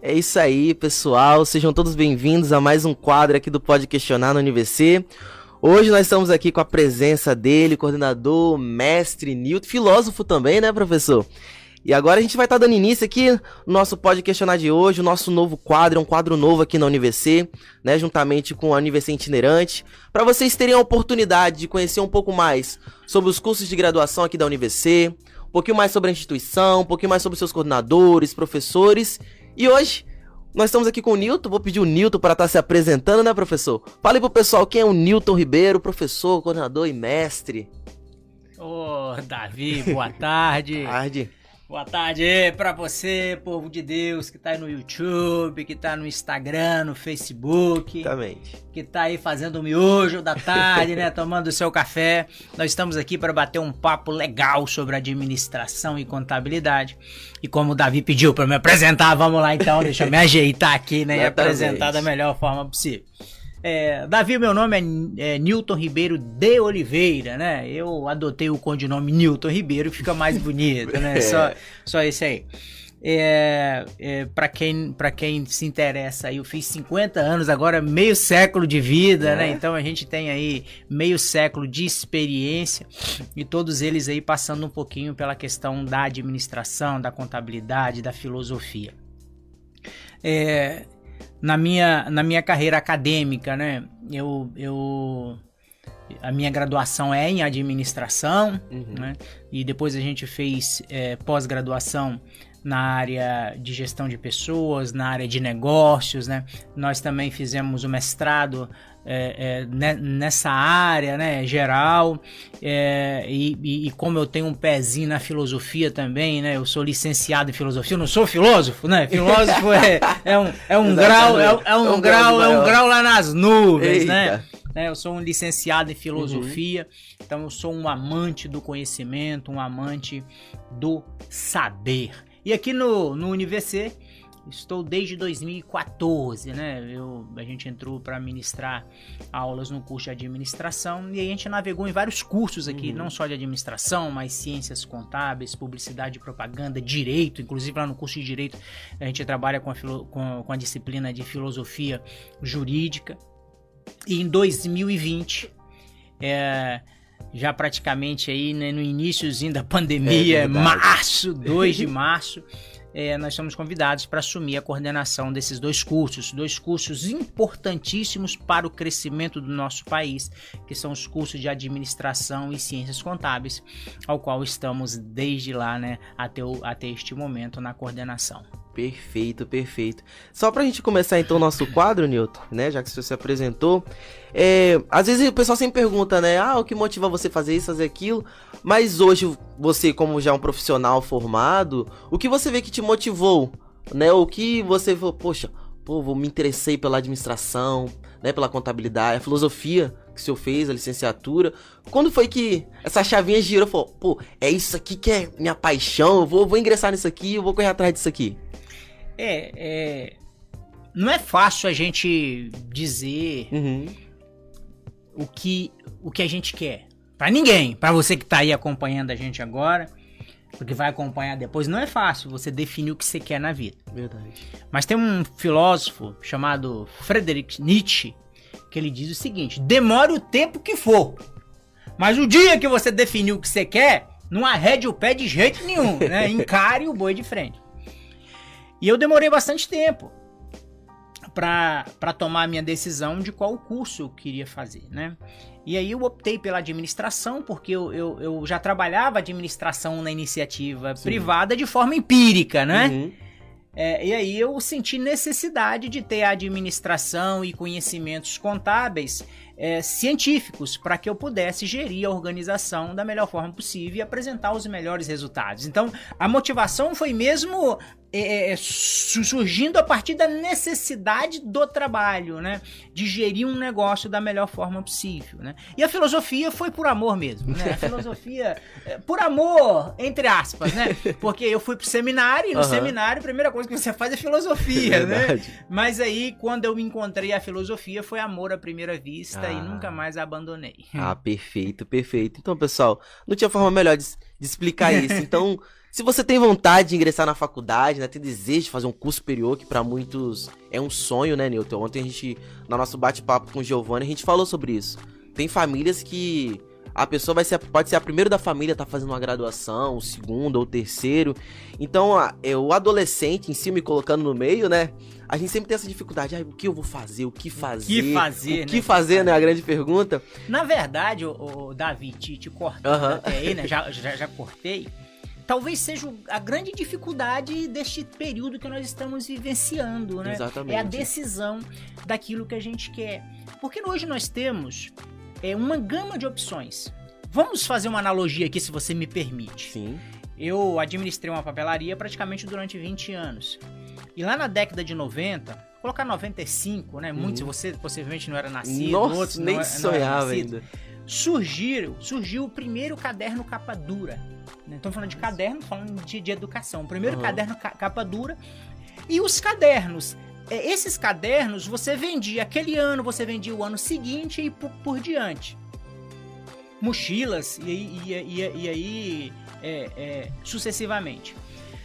É isso aí, pessoal. Sejam todos bem-vindos a mais um quadro aqui do Pode Questionar no UniVC. Hoje nós estamos aqui com a presença dele, coordenador, mestre Newton, filósofo também, né, professor? E agora a gente vai estar tá dando início aqui no nosso Pode Questionar de hoje, o nosso novo quadro, um quadro novo aqui na UniVC, né, juntamente com a UniVC Itinerante, para vocês terem a oportunidade de conhecer um pouco mais sobre os cursos de graduação aqui da UniVC, um pouquinho mais sobre a instituição, um pouquinho mais sobre seus coordenadores, professores. E hoje nós estamos aqui com o Newton, vou pedir o Newton para estar tá se apresentando, né, professor? Fale pro pessoal quem é o Newton Ribeiro, professor, coordenador e mestre. Ô, oh, Davi, boa tarde. tarde. Boa tarde para você, povo de Deus, que tá aí no YouTube, que tá no Instagram, no Facebook. Exatamente. Que tá aí fazendo o miojo da tarde, né? Tomando o seu café. Nós estamos aqui para bater um papo legal sobre administração e contabilidade. E como o Davi pediu para me apresentar, vamos lá então, deixa eu me ajeitar aqui, né? E apresentar da melhor forma possível. É, Davi, meu nome é, é, Newton Ribeiro de Oliveira, né? Eu adotei o codinome Newton Ribeiro, fica mais bonito, né? Só, só esse aí. É, é, para quem, pra quem se interessa, eu fiz 50 anos, agora meio século de vida, né? é. né? Então a gente tem aí meio século de experiência e todos eles aí passando um pouquinho pela questão da administração, da contabilidade, da filosofia. É, na minha, na minha carreira acadêmica, né? Eu, eu a minha graduação é em administração, uhum. né? E depois a gente fez é, pós-graduação na área de gestão de pessoas, na área de negócios, né? Nós também fizemos o mestrado é, é, nessa área né, geral é, e, e, como eu tenho um pezinho na filosofia também, né? Eu sou licenciado em filosofia, eu não sou filósofo, né? Filósofo é, é um, é um grau, é, é, um, é um grau, é um grau lá nas nuvens, né? né? Eu sou um licenciado em filosofia, uhum. então eu sou um amante do conhecimento, um amante do saber. E aqui no, no UniVC Estou desde 2014, né? Eu, a gente entrou para ministrar aulas no curso de administração e a gente navegou em vários cursos aqui, uhum. não só de administração, mas ciências contábeis, publicidade propaganda, direito. Inclusive lá no curso de direito a gente trabalha com a, com, com a disciplina de filosofia jurídica. E em 2020, é, já praticamente aí né, no iníciozinho da pandemia, é março, 2 de março é, nós somos convidados para assumir a coordenação desses dois cursos, dois cursos importantíssimos para o crescimento do nosso país, que são os cursos de administração e ciências contábeis, ao qual estamos desde lá, né, até, o, até este momento na coordenação. Perfeito, perfeito. Só pra gente começar então o nosso quadro, Newton, né? Já que você se apresentou. É, às vezes o pessoal sempre pergunta, né? Ah, o que motiva você fazer isso, fazer aquilo? Mas hoje, você, como já um profissional formado, o que você vê que te motivou? Né? O que você falou, poxa, pô, me interessei pela administração, né? Pela contabilidade, a filosofia que o senhor fez, a licenciatura. Quando foi que essa chavinha girou? Falou, pô, é isso aqui que é minha paixão, eu vou, vou ingressar nisso aqui, eu vou correr atrás disso aqui. É, é, não é fácil a gente dizer uhum. o, que, o que a gente quer. Para ninguém. Para você que tá aí acompanhando a gente agora, porque vai acompanhar depois, não é fácil você definir o que você quer na vida. Verdade. Mas tem um filósofo chamado Friedrich Nietzsche que ele diz o seguinte: demore o tempo que for. Mas o dia que você definiu o que você quer, não arrede o pé de jeito nenhum, né? Encare o boi de frente. E eu demorei bastante tempo para tomar a minha decisão de qual curso eu queria fazer, né? E aí eu optei pela administração, porque eu, eu, eu já trabalhava administração na iniciativa Sim. privada de forma empírica, né? Uhum. É, e aí eu senti necessidade de ter administração e conhecimentos contábeis é, científicos para que eu pudesse gerir a organização da melhor forma possível e apresentar os melhores resultados. Então, a motivação foi mesmo é, é, é surgindo a partir da necessidade do trabalho, né? De gerir um negócio da melhor forma possível, né? E a filosofia foi por amor mesmo, né? A filosofia, é, por amor, entre aspas, né? Porque eu fui pro seminário e no uhum. seminário a primeira coisa que você faz é filosofia, né? Mas aí, quando eu me encontrei a filosofia, foi amor à primeira vista ah. E nunca mais abandonei. Ah, perfeito, perfeito. Então, pessoal, não tinha forma melhor de, de explicar isso. Então... Se você tem vontade de ingressar na faculdade, né, tem desejo de fazer um curso superior, que para muitos é um sonho, né, Newton? Ontem a gente, no nosso bate-papo com o Giovanni, a gente falou sobre isso. Tem famílias que a pessoa vai ser, pode ser a primeira da família, tá fazendo uma graduação, o segundo ou terceiro. Então, a, é, o adolescente em si me colocando no meio, né? A gente sempre tem essa dificuldade. Ah, o que eu vou fazer? O que fazer? O que fazer, O que né? fazer, né? A grande pergunta. Na verdade, o, o Davi, te, te cortando uhum. até aí, né? Já, já, já cortei talvez seja a grande dificuldade deste período que nós estamos vivenciando, né? Exatamente. É a decisão daquilo que a gente quer. Porque hoje nós temos é, uma gama de opções. Vamos fazer uma analogia aqui, se você me permite. Sim. Eu administrei uma papelaria praticamente durante 20 anos. E lá na década de 90, colocar 95, né? Muitos, uhum. você possivelmente não era nascido, Nossa, outros nem não, sonhava não ainda. Surgiram, surgiu o primeiro caderno capa dura. Né? Estamos falando de caderno, falando de, de educação. O primeiro uhum. caderno ca capa dura. E os cadernos, é, esses cadernos você vendia aquele ano, você vendia o ano seguinte e por, por diante. Mochilas e, e, e, e aí é, é, sucessivamente.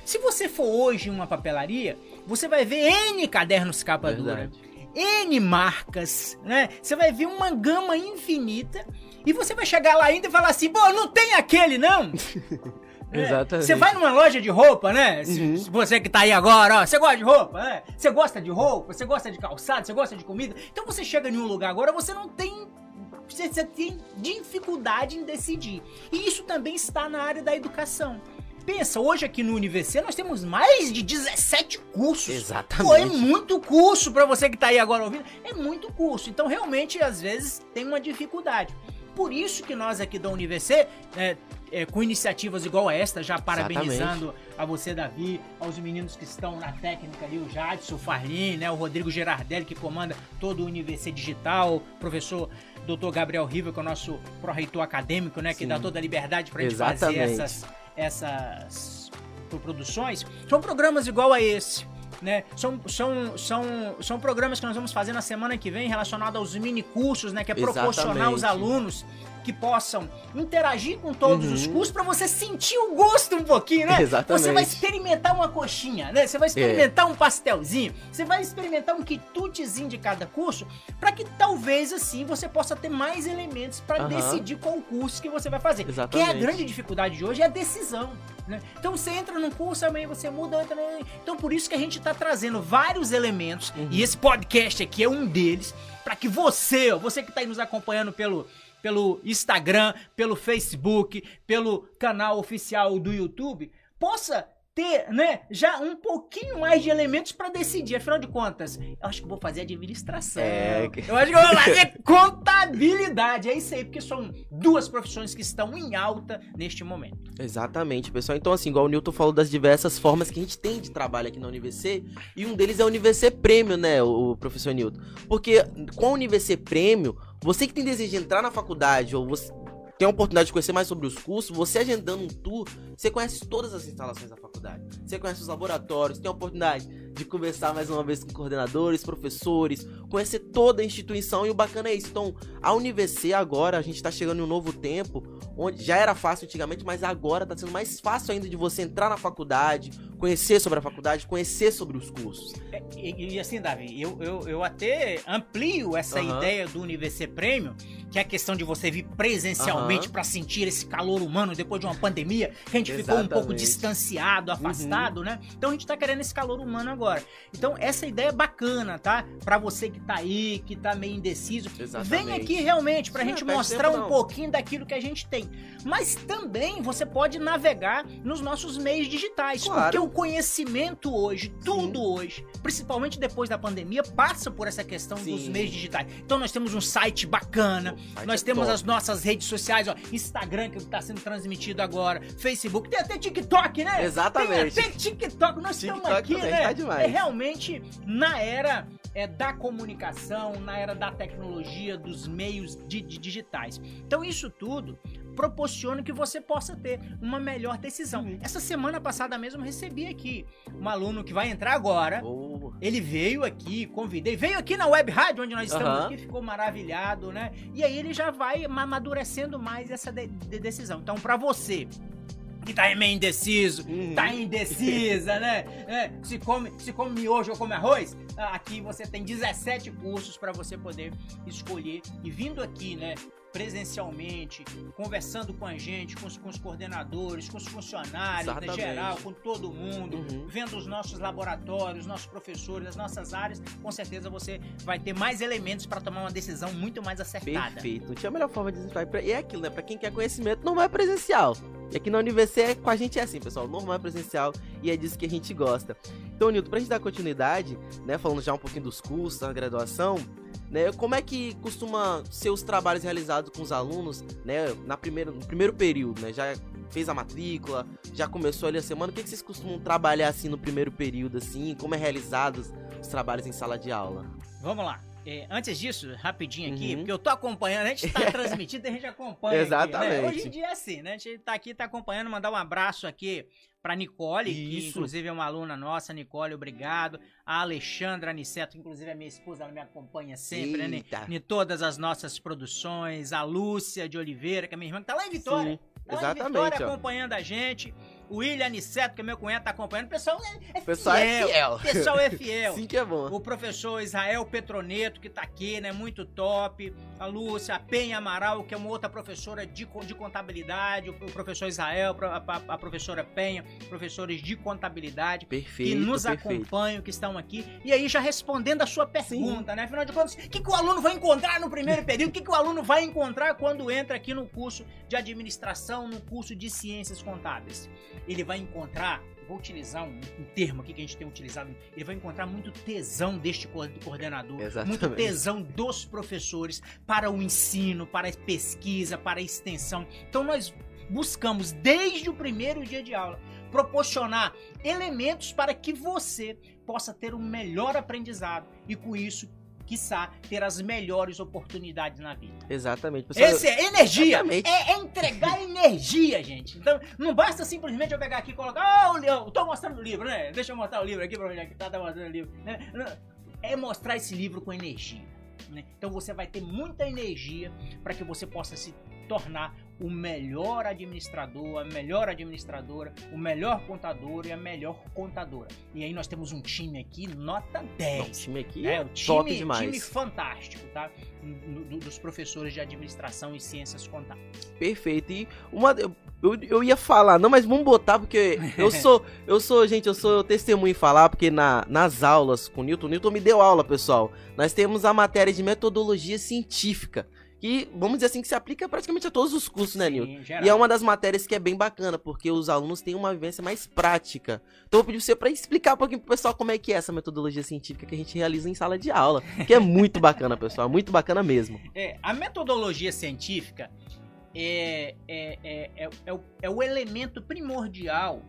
Se você for hoje em uma papelaria, você vai ver N cadernos capa Verdade. dura. N marcas, né? Você vai ver uma gama infinita e você vai chegar lá ainda e falar assim, pô, não tem aquele não. É. Exatamente. Você vai numa loja de roupa, né? Uhum. Se, você que tá aí agora, ó, você gosta de roupa, né? Você gosta de roupa, você gosta de calçado, você gosta de comida. Então você chega em um lugar agora, você não tem você, você tem dificuldade em decidir. E isso também está na área da educação. Pensa, hoje aqui no UniVC nós temos mais de 17 cursos. Exatamente. Pô, é muito curso para você que tá aí agora ouvindo. É muito curso. Então, realmente, às vezes, tem uma dificuldade. Por isso que nós aqui da UniVC, é, é, com iniciativas igual esta, já parabenizando Exatamente. a você, Davi, aos meninos que estão na técnica ali, o Jadson, o Farlin, né, o Rodrigo Gerardelli, que comanda todo o UniVC Digital, o professor Dr. Gabriel Riva, que é o nosso pró-reitor acadêmico, né, que Sim. dá toda a liberdade pra gente Exatamente. fazer essas essas produções, são programas igual a esse. Né? São, são, são, são programas que nós vamos fazer na semana que vem relacionados aos mini cursos, né? Que é proporcionar aos alunos que possam interagir com todos uhum. os cursos para você sentir o gosto um pouquinho, né? Exatamente. Você vai experimentar uma coxinha, né? Você vai experimentar é. um pastelzinho, você vai experimentar um quitutezinho de cada curso, para que talvez assim você possa ter mais elementos para uhum. decidir qual curso que você vai fazer. Exatamente. Que é a grande dificuldade de hoje é a decisão. Né? Então você entra num curso, amanhã você muda, entra no... Então por isso que a gente está trazendo vários elementos, uhum. e esse podcast aqui é um deles, para que você, você que está aí nos acompanhando pelo pelo Instagram, pelo Facebook, pelo canal oficial do YouTube, possa ter, né, já um pouquinho mais de elementos para decidir. Afinal de contas, eu acho que vou fazer administração. É... Eu acho que vou fazer contabilidade. É isso aí, porque são duas profissões que estão em alta neste momento. Exatamente, pessoal. Então, assim, igual o Newton falou das diversas formas que a gente tem de trabalho aqui na UniVC, e um deles é o UniVC Prêmio, né, o professor Newton. Porque com a UniVC Prêmio, você que tem desejo de entrar na faculdade, ou você tem a oportunidade de conhecer mais sobre os cursos, você agendando um tour, você conhece todas as instalações da faculdade. Você conhece os laboratórios, tem a oportunidade de conversar mais uma vez com coordenadores, professores, conhecer toda a instituição e o bacana é isso. Então, a UniVC agora, a gente está chegando em um novo tempo, onde já era fácil antigamente, mas agora está sendo mais fácil ainda de você entrar na faculdade, conhecer sobre a faculdade, conhecer sobre os cursos. É, e, e, assim, Davi, eu, eu, eu até amplio essa uhum. ideia do UniVC Prêmio, que é a questão de você vir presencialmente uhum. para sentir esse calor humano depois de uma pandemia, que a gente Exatamente. ficou um pouco distanciado, afastado, uhum. né? Então a gente tá querendo esse calor humano agora. Então essa ideia é bacana, tá? Para você que tá aí, que tá meio indeciso, Exatamente. vem aqui realmente pra Sim, gente mostrar tempo, um pouquinho daquilo que a gente tem. Mas também você pode navegar nos nossos meios digitais, claro. porque o conhecimento hoje, tudo Sim. hoje, principalmente depois da pandemia, passa por essa questão Sim. dos meios digitais. Então nós temos um site bacana, site nós é temos top. as nossas redes sociais, ó, Instagram que está sendo transmitido agora, Facebook, tem até TikTok, né? Exatamente. Tem até TikTok, nós TikTok estamos aqui, né? Tá é realmente na era é, da comunicação, na era da tecnologia, dos meios digitais. Então isso tudo proporciona que você possa ter uma melhor decisão. Essa semana passada mesmo recebi aqui um aluno que vai entrar agora. Oh. Ele veio aqui, convidei, veio aqui na web rádio onde nós estamos uhum. aqui, ficou maravilhado, né? E aí ele já vai amadurecendo mais essa de de decisão. Então, para você que tá meio indeciso, Uhum. tá indecisa, né? É, se, come, se come miojo ou come arroz, ah, aqui você tem 17 cursos para você poder escolher. E vindo aqui, né? Presencialmente, conversando com a gente, com os, com os coordenadores, com os funcionários, né, Exatamente. geral, com todo mundo, Uhum. vendo os nossos laboratórios, nossos professores, as nossas áreas, com certeza você vai ter mais elementos para tomar uma decisão muito mais acertada. Perfeito. Não tinha a melhor forma de desenvolver. E é aquilo, né? Pra quem quer conhecimento, não vai presencial. E aqui na Universidade, com a gente é assim, pessoal. Não vai presencial e é disso que a gente gosta. Então, Nilton, pra gente dar continuidade, né? Falando já um pouquinho dos cursos, da graduação, né? Como é que costuma ser os trabalhos realizados com os alunos, né? Na primeira, no primeiro período, né? Já fez a matrícula, já começou ali a semana. O que, que vocês costumam trabalhar assim no primeiro período, assim? Como é realizados os trabalhos em sala de aula? Vamos lá. É, antes disso, rapidinho aqui, Uhum. porque eu tô acompanhando, a gente tá transmitindo, a gente acompanha. aqui, Exatamente. né? Hoje em dia é assim, né? A gente tá aqui, tá acompanhando, mandar um abraço aqui pra Nicole, que Isso. inclusive é uma aluna nossa, Nicole, obrigado. A Alexandra Aniceto, que inclusive é minha esposa, ela me acompanha sempre, né? Eita. Em todas as nossas produções. A Lúcia de Oliveira, que é minha irmã, que tá lá em Vitória. Sim, Tá lá em exatamente, Vitória ó. acompanhando a gente. O William Aniceto, que é meu cunhado, tá acompanhando. O pessoal é, é pessoal é fiel. fiel. O pessoal é fiel. Sim que é bom. O professor Israel Petroneto, que tá aqui, né? Muito top. A Lúcia, a Penha Amaral, que é uma outra professora de, de contabilidade. O professor Israel, a, a- a professora Penha, professores de contabilidade. Perfeito. Que nos perfeito. acompanham, que estão aqui. E aí, já respondendo a sua pergunta, né? Afinal de contas, o que, que o aluno vai encontrar no primeiro período? O que, que o aluno vai encontrar quando entra aqui no curso de administração, no curso de ciências contábeis? Ele vai encontrar, vou utilizar um, um termo aqui que a gente tem utilizado, ele vai encontrar muito tesão deste co- coordenador, Exatamente. muito tesão dos professores para o ensino, para a pesquisa, para a extensão. Então nós buscamos desde o primeiro dia de aula proporcionar elementos para que você possa ter um melhor aprendizado e com isso, quiçá, ter as melhores oportunidades na vida. Exatamente. Pessoal, Esse é energia. Exatamente. É, é entregar energia, gente. Então, não basta simplesmente eu pegar aqui e colocar. Ah, o livro. Tô mostrando o livro, né? Deixa eu mostrar o livro aqui pra onde é que tá, tá mostrando o livro. né? É mostrar esse livro com energia. né? Então você vai ter muita energia para que você possa se tornar o melhor administrador, a melhor administradora, o melhor contador e a melhor contadora. E aí nós temos um time aqui, nota 10. Não, o time aqui É, é o time, top demais. time fantástico, tá? Do- dos professores de administração e ciências contábeis. Perfeito. E uma. Eu, eu, eu ia falar, não, mas vamos botar, porque eu sou. Eu sou, gente, eu sou testemunho em falar, porque na, nas aulas com o Newton, o Newton me deu aula, pessoal. Nós temos a matéria de metodologia científica. Que, vamos dizer assim, que se aplica praticamente a todos os cursos, né, geral. E é uma das matérias que é bem bacana, porque os alunos têm uma vivência mais prática. Então eu vou pedir você pra explicar um pouquinho pro pessoal como é que é essa metodologia científica que a gente realiza em sala de aula. Que é muito bacana, pessoal, muito bacana mesmo. É, a metodologia científica é, é, é, é, é o, é o elemento primordial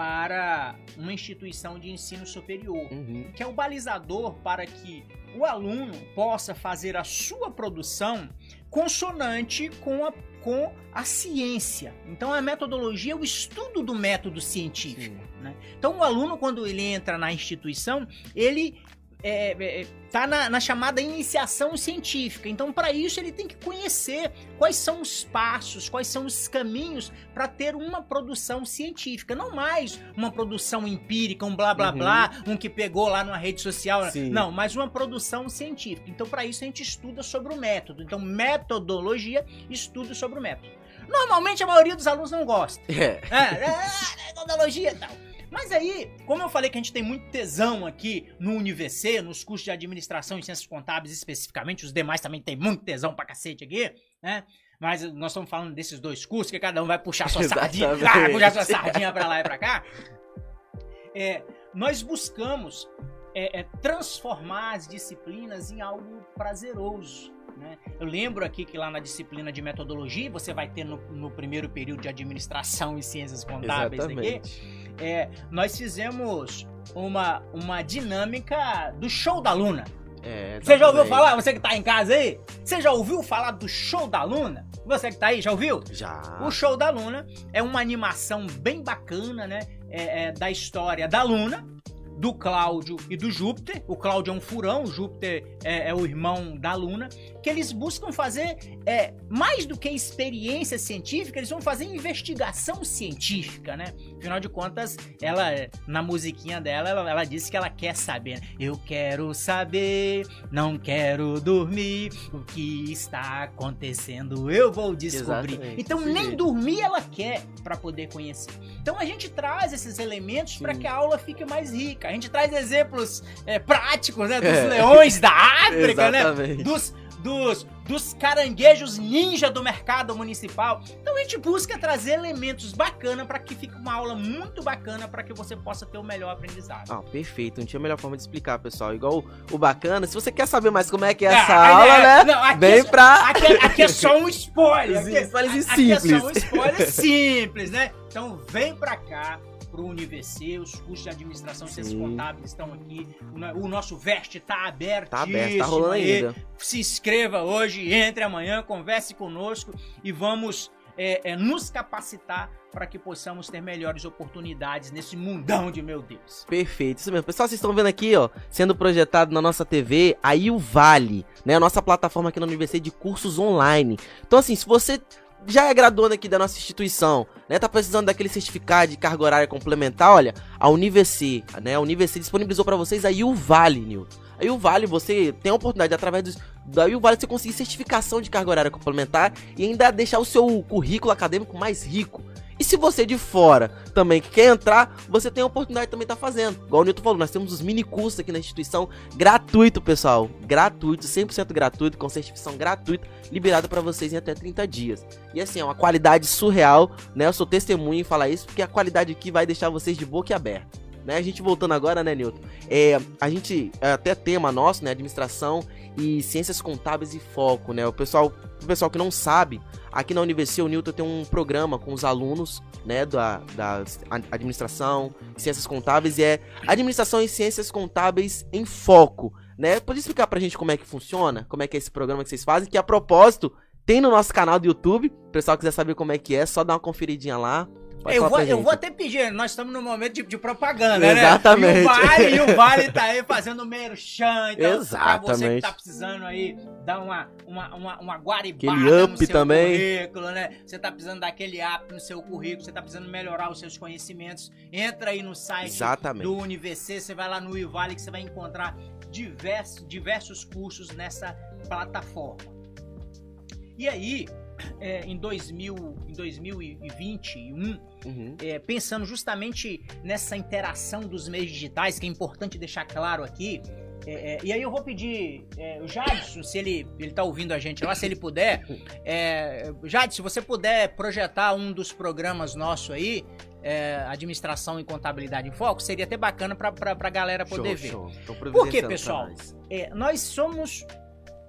para uma instituição de ensino superior. Uhum. que é o balizador para que o aluno possa fazer a sua produção consonante com a, com a ciência. Então, a metodologia é o estudo do método científico. né? Então, o aluno, quando ele entra na instituição, ele está na, na chamada iniciação científica. Então, para isso, ele tem que conhecer quais são os passos, quais são os caminhos para ter uma produção científica. Não mais uma produção empírica, um blá blá Uhum. blá, um que pegou lá numa rede social. Sim. Não, mas uma produção científica. Então, para isso, a gente estuda sobre o método. Então, metodologia, estudo sobre o método. Normalmente, a maioria dos alunos não gosta. É. É, é, metodologia e tal. Mas aí, como eu falei que a gente tem muito tesão aqui no UniVC, nos cursos de administração e ciências contábeis especificamente, os demais também tem muito tesão pra cacete aqui, né? Mas nós estamos falando desses dois cursos, que cada um vai puxar sua sardinha, vai puxar sua sardinha pra lá e pra cá. É, nós buscamos é, é, transformar as disciplinas em algo prazeroso. Né? Eu lembro aqui que lá na disciplina de metodologia, você vai ter no, no primeiro período de administração e ciências contábeis aqui, Exatamente. É, nós fizemos uma, uma dinâmica do show da Luna. É, Você já ouviu exatamente. falar? Você que tá em casa aí? Você já ouviu falar do show da Luna? Você que tá aí, já ouviu? Já. O Show da Luna é uma animação bem bacana, né? É, é, da história da Luna, do Cláudio e do Júpiter. O Cláudio é um furão, o Júpiter é, é o irmão da Luna. Que eles buscam fazer é, mais do que experiência científica, eles vão fazer investigação científica, né? Afinal de contas, ela, na musiquinha dela, ela, ela disse que ela quer saber. Né? Eu quero saber, não quero dormir, o que está acontecendo, eu vou descobrir. Exatamente, então, nem dormir ela quer para poder conhecer. Então, a gente traz esses elementos para que a aula fique mais rica. A gente traz exemplos é, práticos, né? Dos É. leões da África, né? Dos, dos, dos caranguejos ninja do mercado municipal. Então a gente busca trazer elementos bacanas para que fique uma aula muito bacana para que você possa ter o melhor aprendizado. Ah, perfeito. Não tinha melhor forma de explicar, pessoal. Igual o, o bacana, se você quer saber mais como é que é essa Ah, aula, é, né? não, aqui Vem é- pra. Aqui, é- aqui é só um spoiler. Aqui, aqui é só um simples. spoiler simples, né? Então vem pra cá pro UniVC, os cursos de administração e ciências contábeis estão aqui. O, no- o nosso Veste tá aberto. Tá aberto, tá rolando ainda. se inscreva hoje, entre amanhã, converse conosco e vamos é, é, nos capacitar para que possamos ter melhores oportunidades nesse mundão de meu Deus. Perfeito, isso mesmo. Pessoal, vocês estão vendo aqui, ó, sendo projetado na nossa TV, aí o Vale, né? A nossa plataforma aqui na Universidade de cursos online. Então, assim, se você já é graduando aqui da nossa instituição, né? Tá precisando daquele certificado de carga horária complementar, olha, a UniVC, né? A UniVC disponibilizou para vocês aí o Vale, Nilton. Aí o Vale, você tem a oportunidade, através dos, o Vale, você conseguir certificação de carga horária complementar e ainda deixar o seu currículo acadêmico mais rico. E se você de fora também que quer entrar, você tem a oportunidade de também estar fazendo. Igual o Nilton falou, nós temos os mini cursos aqui na instituição, gratuito, pessoal. Gratuito, 100% gratuito, com certificação gratuita, liberado para vocês em até 30 dias. E assim, é uma qualidade surreal, né? Eu sou testemunha em falar isso, porque a qualidade aqui vai deixar vocês de boca aberta. Né? A gente voltando agora, né, Nilton? É, a gente, é até tema nosso, né, administração e ciências contábeis e foco, né? O pessoal, o pessoal que não sabe, aqui na Universidade o Newton tem um programa com os alunos, né, da, da administração, ciências contábeis e é administração e ciências contábeis em foco, né? Pode explicar pra gente como é que funciona, como é que é esse programa que vocês fazem, que a propósito tem no nosso canal do YouTube. O pessoal quiser saber como é que é, só dá uma conferidinha lá. Pode Eu vou, eu vou até pedir, nós estamos no momento de, de propaganda, Exatamente. né? E o Vale, e o Vale tá aí fazendo merchan, então pra você que Exatamente. tá precisando aí dar uma, uma, uma, uma guaribada Aquele up no seu também. currículo, né? Você tá precisando daquele up no seu currículo, você tá precisando melhorar os seus conhecimentos, entra aí no site Exatamente. do UniVC, você vai lá no Ivale que você vai encontrar diversos, diversos cursos nessa plataforma. E aí, é, em, 2000, em 2021, Uhum. é, pensando justamente nessa interação dos meios digitais, que é importante deixar claro aqui. é, é, e aí eu vou pedir é, o Jadson, se ele, ele tá ouvindo a gente lá, se ele puder. É, Jadson, se você puder projetar um dos programas nosso aí, é, Administração e Contabilidade em Foco, seria até bacana pra, pra galera poder ver. show. Por que, providenciando pessoal? É, nós somos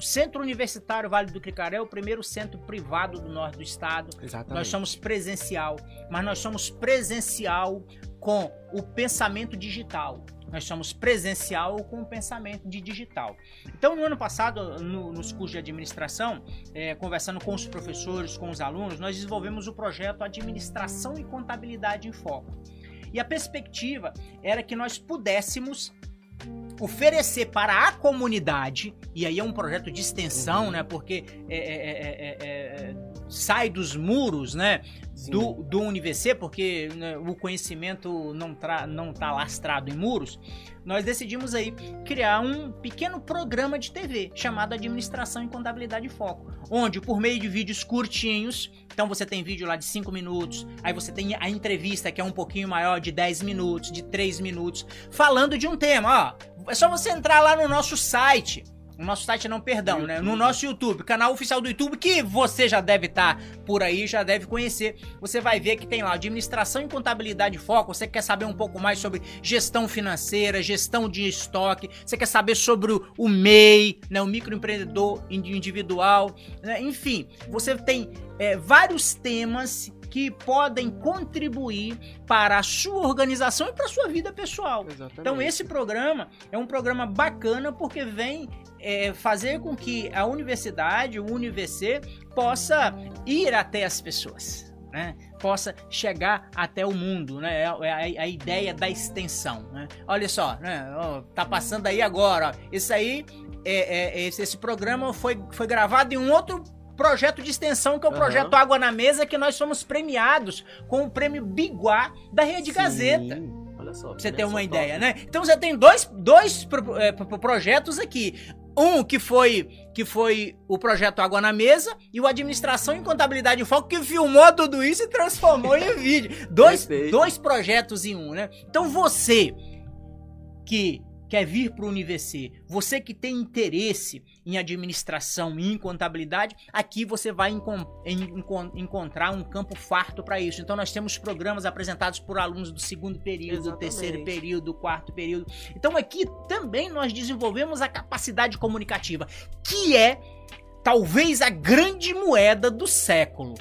o Centro Universitário Vale do Cricaré, o primeiro centro privado do norte do estado. Exatamente. Nós somos presencial, mas nós somos presencial com o pensamento digital. Nós somos presencial com o pensamento de digital. Então, no ano passado, no- nos cursos de administração, eh, conversando com os professores, com os alunos, nós desenvolvemos o projeto Administração e Contabilidade em Foco. E a perspectiva era que nós pudéssemos oferecer para a comunidade, e aí é um projeto de extensão, né? Porque é, é, é, é, é, sai dos muros, né? Sim. Do, do UniVC, porque né, o conhecimento não, tra, não tá lastrado em muros, nós decidimos aí criar um pequeno programa de TV chamado Administração e Contabilidade Foco, onde por meio de vídeos curtinhos, então você tem vídeo lá de 5 minutos, aí você tem a entrevista que é um pouquinho maior de 10 minutos, de 3 minutos, falando de um tema, ó. É só você entrar lá no nosso site. No nosso site não, perdão, né? No nosso YouTube, canal oficial do YouTube, que você já deve estar por aí, já deve conhecer. Você vai ver que tem lá administração e contabilidade foco. Você quer saber um pouco mais sobre gestão financeira, gestão de estoque. Você quer saber sobre o- o MEI, né? O microempreendedor indi- individual. né? Enfim, você tem é, vários temas que podem contribuir para a sua organização e para a sua vida pessoal. Exatamente. Então esse programa é um programa bacana porque vem é, fazer com que a universidade, o UniVC, possa ir até as pessoas. né, possa chegar até o mundo, né? É a, é a ideia da extensão, né? Olha só, né? Oh, tá passando aí agora, ó. Isso aí, é, é, esse, esse programa foi, foi gravado em um outro projeto de extensão, que é o uhum. projeto Água na Mesa, que nós somos premiados com o prêmio Biguá da Rede Sim. Gazeta. Olha só. Pra você ter uma ideia, top. né? Então você tem dois, dois pro, é, pro, projetos aqui. Um que foi que foi o projeto Água na Mesa e o Administração e Contabilidade em Foco que filmou tudo isso e transformou em vídeo. Dois, dois projetos em um, né? Então você que quer vir para o Universe, você que tem interesse em administração e em contabilidade, aqui você vai encon encontrar um campo farto para isso. Então nós temos programas apresentados por alunos do segundo período, do terceiro período, do quarto período. Então aqui também nós desenvolvemos a capacidade comunicativa, que é talvez a grande moeda do século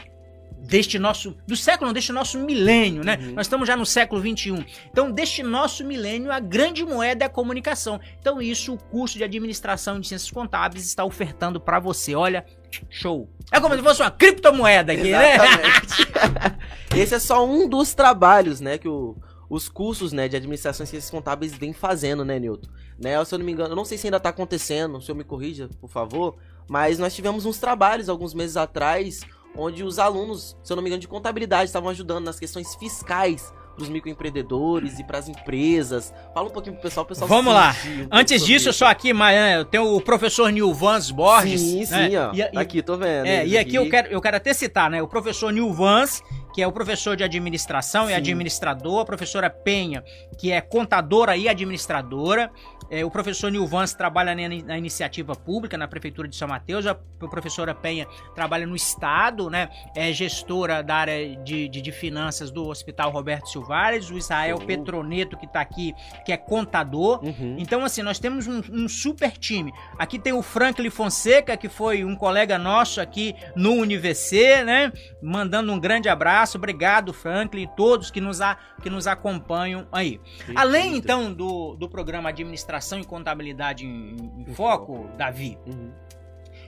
deste nosso. do século, não, deste nosso milênio, né? Uhum. Nós estamos já no século 21. Então, deste nosso milênio, a grande moeda é a comunicação. Então, isso o curso de administração de ciências contábeis está ofertando para você. Olha, show. É como se fosse uma criptomoeda aqui, né? Exatamente. né? Esse é só um dos trabalhos, né, que o, os cursos, né, de administração e ciências contábeis vêm fazendo, né, Newton? Né, se eu não me engano, eu não sei se ainda está acontecendo, o senhor me corrija, por favor, mas nós tivemos uns trabalhos alguns meses atrás onde os alunos, se eu não me engano, de contabilidade estavam ajudando nas questões fiscais para os microempreendedores e para as empresas. Fala um pouquinho pro pessoal, pessoal. Vamos lá. Um Antes disso, eu só aqui, né, eu tenho o professor Nilvans Borges. Sim, sim, né? ó. E, aqui, tô vendo. É, e aqui, aqui, eu quero, eu quero até citar, né? O professor Nilvans, que é o professor de administração sim. e administrador, a professora Penha, que é contadora e administradora, é, o professor Nilvans trabalha na, na, iniciativa pública, na Prefeitura de São Mateus. A professora Penha trabalha no Estado, né? É gestora da área de, de, de finanças do Hospital Roberto Silvares. O Israel uhum. Petroneto, que está aqui, que é contador. Uhum. Então, assim, nós temos um, um, super time. Aqui tem o Franklin Fonseca, que foi um colega nosso aqui no UniVC, né? Mandando um grande abraço. Obrigado, Franklin, e todos que nos, a, que nos acompanham aí. Além, então, do, do programa Administração e contabilidade em, em foco, Davi. Uhum.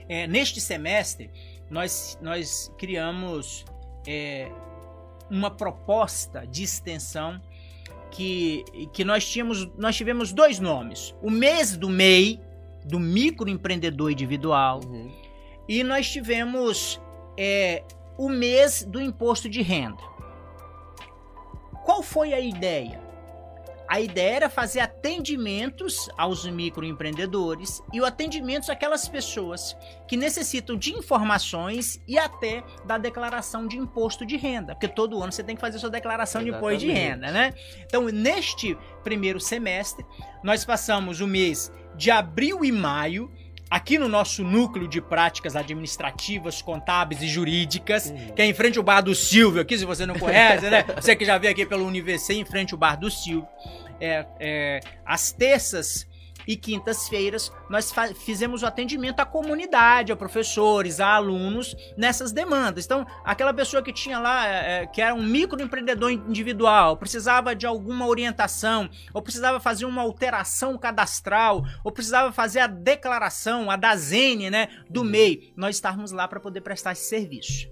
É, neste semestre, nós, nós criamos é, uma proposta de extensão que, que nós, tínhamos, nós tivemos dois nomes. O mês do MEI, do microempreendedor individual, uhum. e nós tivemos é, o mês do imposto de renda. Qual foi a ideia? A ideia era fazer atendimentos aos microempreendedores e o atendimento àquelas pessoas que necessitam de informações e até da declaração de imposto de renda, porque todo ano você tem que fazer sua declaração Exatamente. de imposto de renda, né? Então, neste primeiro semestre, nós passamos o mês de abril e maio aqui no nosso núcleo de práticas administrativas, contábeis e jurídicas, uhum. que é em frente ao Bar do Silvio, aqui se você não conhece, né? Você que já veio aqui pelo Universo, em frente ao Bar do Silvio. É, é, às terças e quintas-feiras nós fizemos o atendimento à comunidade, a professores, a alunos nessas demandas. Então, aquela pessoa que tinha lá, é, que era um microempreendedor individual, precisava de alguma orientação, ou precisava fazer uma alteração cadastral, ou precisava fazer a declaração, a DAZN, né, do uhum. MEI, nós estávamos lá para poder prestar esse serviço.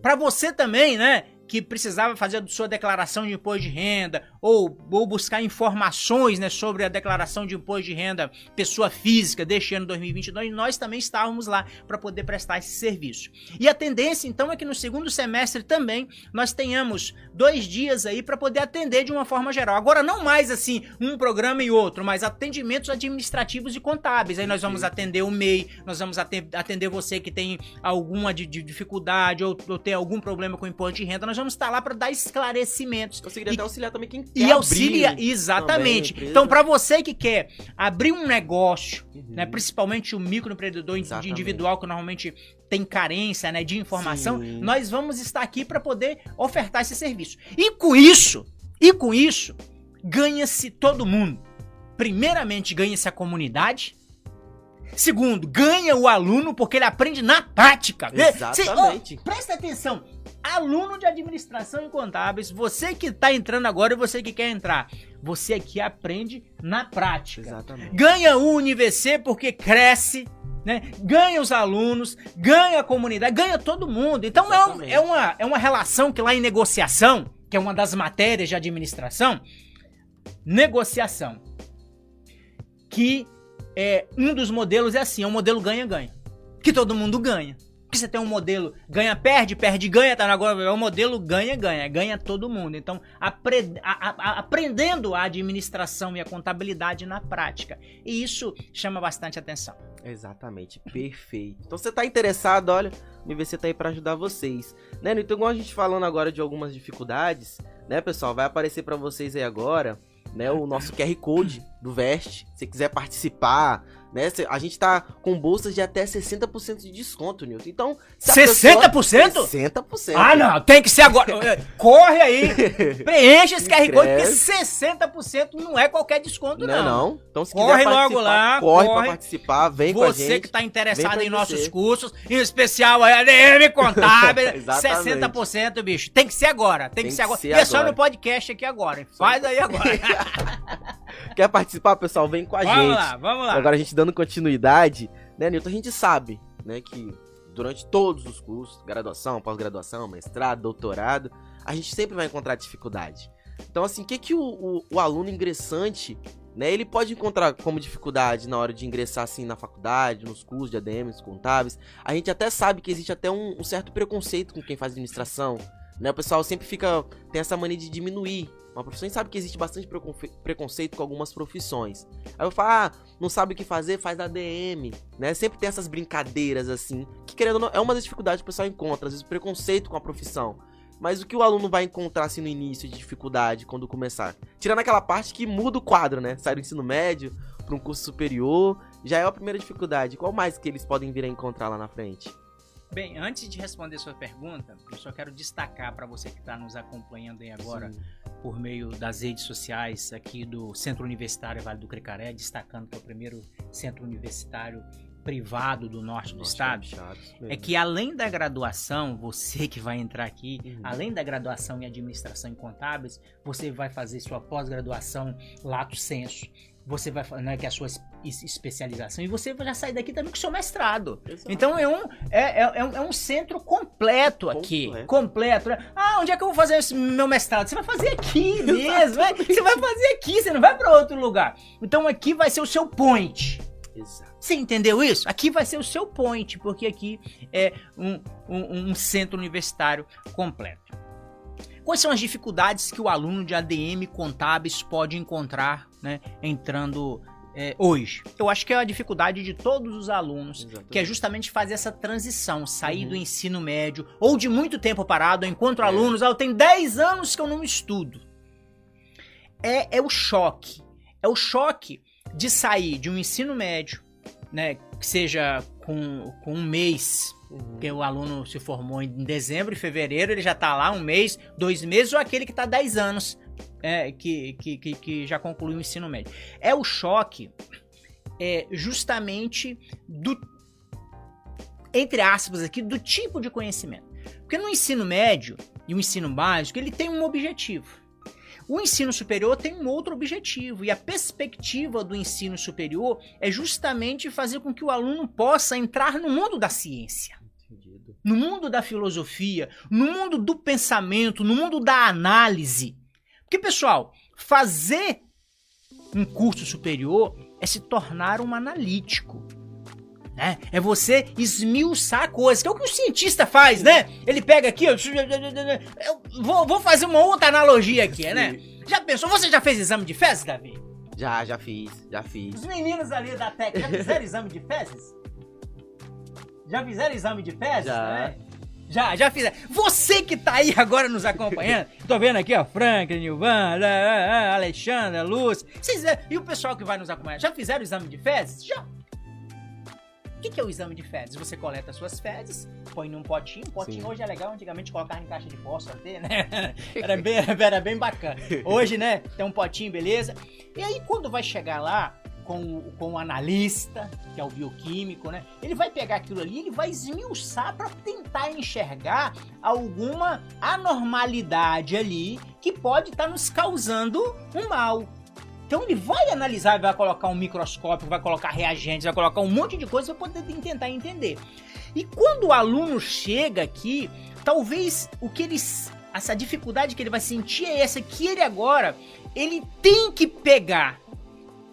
Para você também, né, que precisava fazer a sua declaração de imposto de renda ou, ou buscar informações né, sobre a declaração de imposto de renda pessoa física deste ano 2022, nós também estávamos lá para poder prestar esse serviço. E a tendência então é que no segundo semestre também nós tenhamos dois dias aí para poder atender de uma forma geral. Agora não mais assim um programa e outro, mas atendimentos administrativos e contábeis. Aí nós vamos atender o MEI, nós vamos atender você que tem alguma de, de dificuldade ou, ou tem algum problema com imposto de renda, nós vamos estar lá para dar esclarecimentos. Conseguiria e, até auxiliar também quem quer E auxilia, exatamente. então, para você que quer abrir um negócio, uhum. né, principalmente o microempreendedor exatamente. individual, que normalmente tem carência né, de informação, Sim. nós vamos estar aqui para poder ofertar esse serviço. E com isso, e com isso, ganha-se todo mundo. Primeiramente, ganha-se a comunidade. Segundo, ganha o aluno porque ele aprende na prática. Exatamente. Cê, oh, presta atenção. Aluno de administração e contábeis, você que está entrando agora e você que quer entrar, você aqui aprende na prática. Exatamente. Ganha o UniVC porque cresce, né? Ganha os alunos, ganha a comunidade, ganha todo mundo. Então é, um, é, uma, é uma relação que lá em negociação, que é uma das matérias de administração, negociação. Que é, um dos modelos é assim, é um modelo ganha-ganha. Que todo mundo ganha. Porque você tem um modelo ganha-perde, perde-ganha, tá agora é um modelo ganha-ganha, ganha todo mundo. Então, apre, a, a, aprendendo a administração e a contabilidade na prática. E isso chama bastante atenção. Exatamente, perfeito. Então você tá interessado, olha, o UniVC tá aí para ajudar vocês, né? Então, igual a gente falando agora de algumas dificuldades, né, pessoal, vai aparecer para vocês aí agora, né, o nosso QR Code do Vest. Se quiser participar, né? A gente tá com bolsas de até 60% de desconto, Nilton. Então, 60%? Pessoa... 60%. Ah, não, tem que ser agora. Corre aí, preenche esse QR Code, porque 60% não é qualquer desconto, não. Não, não. Então, se corre logo lá, corre, corre pra participar, vem Você com a gente. Você que tá interessado em nossos cursos, em especial a ADM Contábil, 60%, bicho. Tem que ser agora, tem, tem que ser agora. Ser e é só no podcast aqui agora. Faz aí agora. Quer participar, pessoal? Vem com a vamos gente. Vamos lá, vamos lá. Agora a gente dando continuidade, né, Nilton? A gente sabe, né, que durante todos os cursos, graduação, pós-graduação, mestrado, doutorado, a gente sempre vai encontrar dificuldade. Então, assim, o que, que o, o, o, aluno ingressante, né, ele pode encontrar como dificuldade na hora de ingressar, assim, na faculdade, nos cursos de ADMs, contábeis? A gente até sabe que existe até um, um certo preconceito com quem faz administração, né? O pessoal sempre fica. tem essa mania de diminuir uma profissão e sabe que existe bastante preconceito com algumas profissões. Aí eu falo, ah, não sabe o que fazer, faz ADM, né? Sempre tem essas brincadeiras assim, que querendo ou não, é uma das dificuldades que o pessoal encontra, às vezes preconceito com a profissão. Mas o que o aluno vai encontrar assim no início de dificuldade quando começar? Tirando aquela parte que muda o quadro, né? Sai do ensino médio para um curso superior, já é a primeira dificuldade. Qual mais que eles podem vir a encontrar lá na frente? Bem, antes de responder sua pergunta, eu só quero destacar para você que está nos acompanhando aí agora Sim. por meio das redes sociais aqui do Centro Universitário Vale do Cricaré, destacando que é o primeiro centro universitário privado do norte do norte estado, é que além da graduação, você que vai entrar aqui, uhum. além da graduação em administração e contábeis, você vai fazer sua pós-graduação lato senso você vai né, que é a sua especialização e você vai já sair daqui também com o seu mestrado. Exato. Então é um, é, é, é, um, é um centro completo aqui. Completo. completo? Ah, onde é que eu vou fazer esse meu mestrado? Você vai fazer aqui mesmo. Vai, você vai fazer aqui, você não vai para outro lugar. Então aqui vai ser o seu point. Exato. Você entendeu isso? Aqui vai ser o seu point, porque aqui é um, um, um centro universitário completo. Quais são as dificuldades que o aluno de ADM contábeis pode encontrar né, entrando é, hoje? Eu acho que é a dificuldade de todos os alunos, Exatamente. que é justamente fazer essa transição, sair uhum. do ensino médio ou de muito tempo parado, enquanto é. alunos, ah, eu tenho 10 anos que eu não estudo. É, é o choque. É o choque de sair de um ensino médio, né, que seja com, com um mês Uhum. Porque o aluno se formou em dezembro e fevereiro, ele já está lá um mês, dois meses, ou aquele que está 10 anos, é, que, que, que, que, já concluiu o ensino médio. É o choque é, justamente do. Entre aspas aqui, do tipo de conhecimento. Porque no ensino médio e o ensino básico, ele tem um objetivo. O ensino superior tem um outro objetivo, e a perspectiva do ensino superior é justamente fazer com que o aluno possa entrar no mundo da ciência no mundo da filosofia, no mundo do pensamento, no mundo da análise. Porque, pessoal, fazer um curso superior é se tornar um analítico. Né? É você esmiuçar coisas, que é o que o cientista faz, né? Ele pega aqui, eu vou, vou fazer uma outra analogia aqui, né? Já pensou? Você já fez exame de fezes, Davi? Já, já fiz, já fiz. Os meninos ali da Tec já fizeram exame de fezes? Já fizeram exame de fezes? Já. Né? Já, já fizeram. Você que tá aí agora nos acompanhando, tô vendo aqui, ó, Frank, Nilvan, Alexandra, Lúcia. Vocês, e o pessoal que vai nos acompanhar, já fizeram exame de fezes? Já. O que, que é o exame de fezes? Você coleta suas fezes, põe num potinho. Potinho Sim. hoje é legal, antigamente colocava em caixa de fósforo, né? Era bem, era bem bacana. Hoje, né, tem um potinho, beleza? E aí, quando vai chegar lá, com, com o analista, que é o bioquímico, né? Ele vai pegar aquilo ali, ele vai esmiuçar para tentar enxergar alguma anormalidade ali que pode estar tá nos causando um mal. Então ele vai analisar, vai colocar um microscópio, vai colocar reagentes, vai colocar um monte de coisa para poder tentar entender. E quando o aluno chega aqui, talvez o que eles essa dificuldade que ele vai sentir é essa que ele agora ele tem que pegar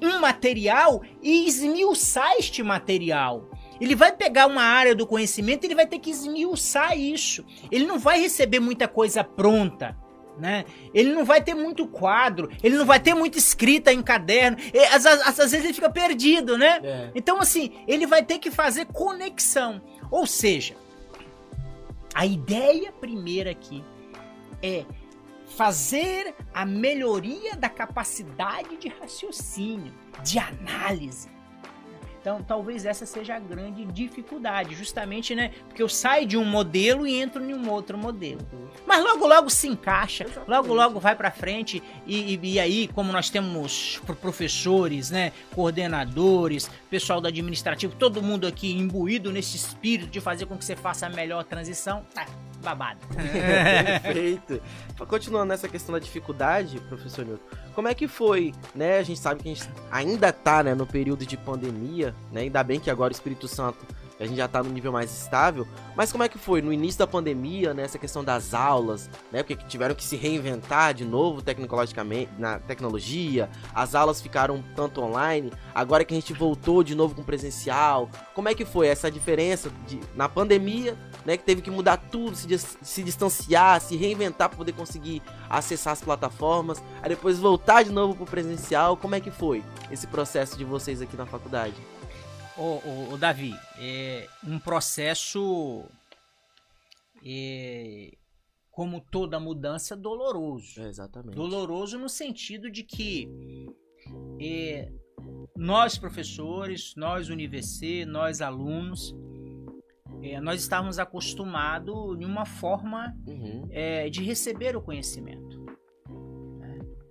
um material e esmiuçar este material. Ele vai pegar uma área do conhecimento, ele vai ter que esmiuçar isso. Ele não vai receber muita coisa pronta. Né? Ele não vai ter muito quadro, ele não vai ter muita escrita em caderno, às, às, às vezes ele fica perdido, né? É. Então, assim, ele vai ter que fazer conexão. Ou seja, a ideia primeira aqui é fazer a melhoria da capacidade de raciocínio, de análise. Então, talvez essa seja a grande dificuldade, justamente, né? Porque eu saio de um modelo e entro em um outro modelo. Mas logo, logo se encaixa, Exatamente. logo, logo vai para frente. E, e, e, aí, como nós temos professores, né? Coordenadores, pessoal do administrativo, todo mundo aqui imbuído nesse espírito de fazer com que você faça a melhor transição, tá babado. Perfeito. Continuando nessa questão da dificuldade, professor Newton, como é que foi, né? A gente sabe que a gente ainda tá, né, no período de pandemia, né? Ainda bem que agora o Espírito Santo a gente já está no nível mais estável. Mas como é que foi no início da pandemia, né, essa questão das aulas, né, porque tiveram que se reinventar de novo tecnologicamente na tecnologia, as aulas ficaram tanto online, agora que a gente voltou de novo com presencial, como é que foi essa diferença de, na pandemia, né, que teve que mudar tudo, se, se distanciar, se reinventar para poder conseguir acessar as plataformas, aí depois voltar de novo para o presencial, como é que foi esse processo de vocês aqui na faculdade? Ô, ô Davi, é um processo, é, como toda mudança, doloroso. É exatamente. Doloroso no sentido de que é, nós professores, nós UniVC, nós alunos, é, nós estávamos acostumados em uma forma uhum. é, de receber o conhecimento.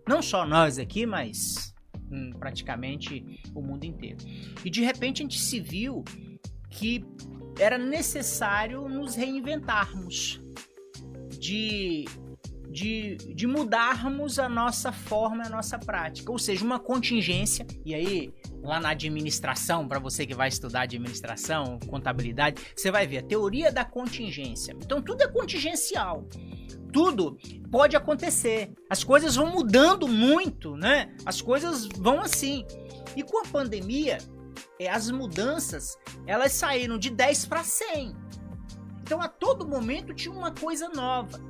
Não só nós aqui, mas em praticamente o mundo inteiro. E de repente a gente se viu que era necessário nos reinventarmos, de, de, de mudarmos a nossa forma, a nossa prática. Ou seja, uma contingência, e aí lá na administração, para você que vai estudar administração, contabilidade, você vai ver a teoria da contingência. Então tudo é contingencial tudo pode acontecer. As coisas vão mudando muito, né? As coisas vão assim. E com a pandemia, é, as mudanças, elas saíram de 10 para 100. Então a todo momento tinha uma coisa nova.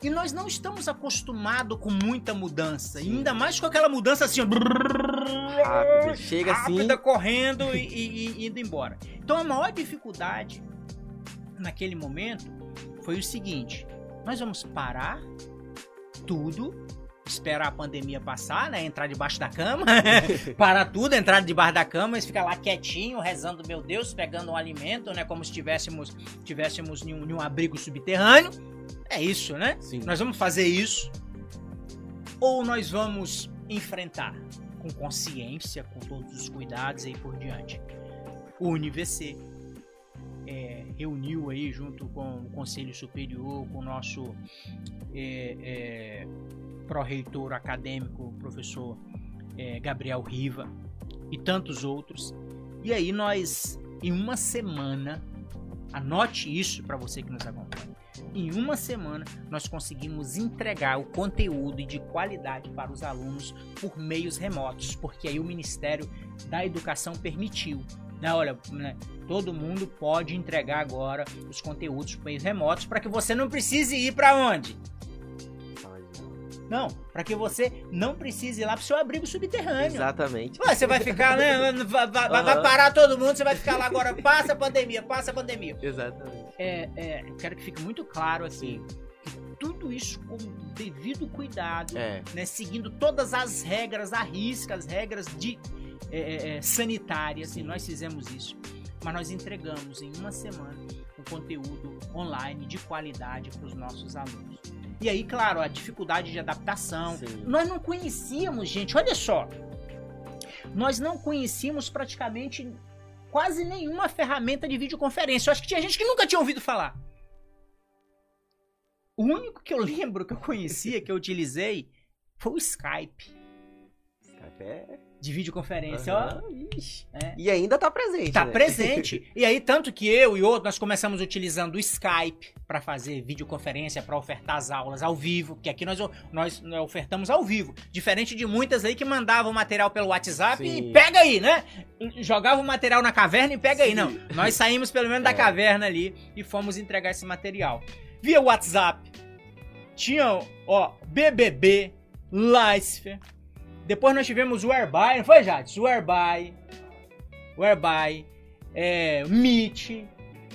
E nós não estamos acostumados com muita mudança. E ainda mais com aquela mudança assim, rápida, chega rápida, assim. correndo e, e, e indo embora. Então a maior dificuldade naquele momento foi o seguinte: nós vamos parar tudo, esperar a pandemia passar, né? Entrar debaixo da cama, parar tudo, entrar debaixo da cama e ficar lá quietinho, rezando, meu Deus, pegando um alimento, né? Como se tivéssemos, tivéssemos em um, abrigo subterrâneo. É isso, né? Sim. Nós vamos fazer isso. Ou nós vamos enfrentar com consciência, com todos os cuidados e por diante. O UniVC é, reuniu aí junto com o Conselho Superior, com o nosso é, é, pró-reitor acadêmico, professor é, Gabriel Riva e tantos outros. E aí nós, em uma semana, anote isso para você que nos acompanha. Em uma semana, nós conseguimos entregar o conteúdo de qualidade para os alunos por meios remotos, porque aí o Ministério da Educação permitiu. Né? Olha, né? todo mundo pode entregar agora os conteúdos por meios remotos para que você não precise ir para onde? Não, para que você não precise ir lá pro seu abrigo subterrâneo. Exatamente. Ué, você vai ficar, né? Vai, vai, uhum. vai, parar todo mundo, você vai ficar lá agora, passa a pandemia, passa a pandemia. Exatamente. É, é, eu quero que fique muito claro assim. Que tudo isso com devido cuidado, é. né? Seguindo todas as regras, a risca, as regras de é, é, é sanitárias, e nós fizemos isso mas nós entregamos em uma semana um conteúdo online de qualidade para os nossos alunos. E aí, claro, a dificuldade de adaptação. Sim. Nós não conhecíamos, gente, olha só. nós não conhecíamos praticamente quase nenhuma ferramenta de videoconferência. Eu acho que tinha gente que nunca tinha ouvido falar. O único que eu lembro que eu conhecia, que eu utilizei, foi o Skype. Skype é de videoconferência. Uhum. Ó, ixi, é. E ainda tá presente. Tá né? presente. e aí, tanto que eu e outro, nós começamos utilizando o Skype para fazer videoconferência, para ofertar as aulas ao vivo, que aqui nós, nós, ofertamos ao vivo. Diferente de muitas aí que mandavam material pelo WhatsApp Sim. e pega aí, né? Jogava o material na caverna e pega Sim. aí. Não, nós saímos pelo menos é. da caverna ali e fomos entregar esse material. Via WhatsApp, tinha, ó, BBB, Licefer, depois nós tivemos o Airby, não foi, Jades? O Airby, o Airby, é, Meet.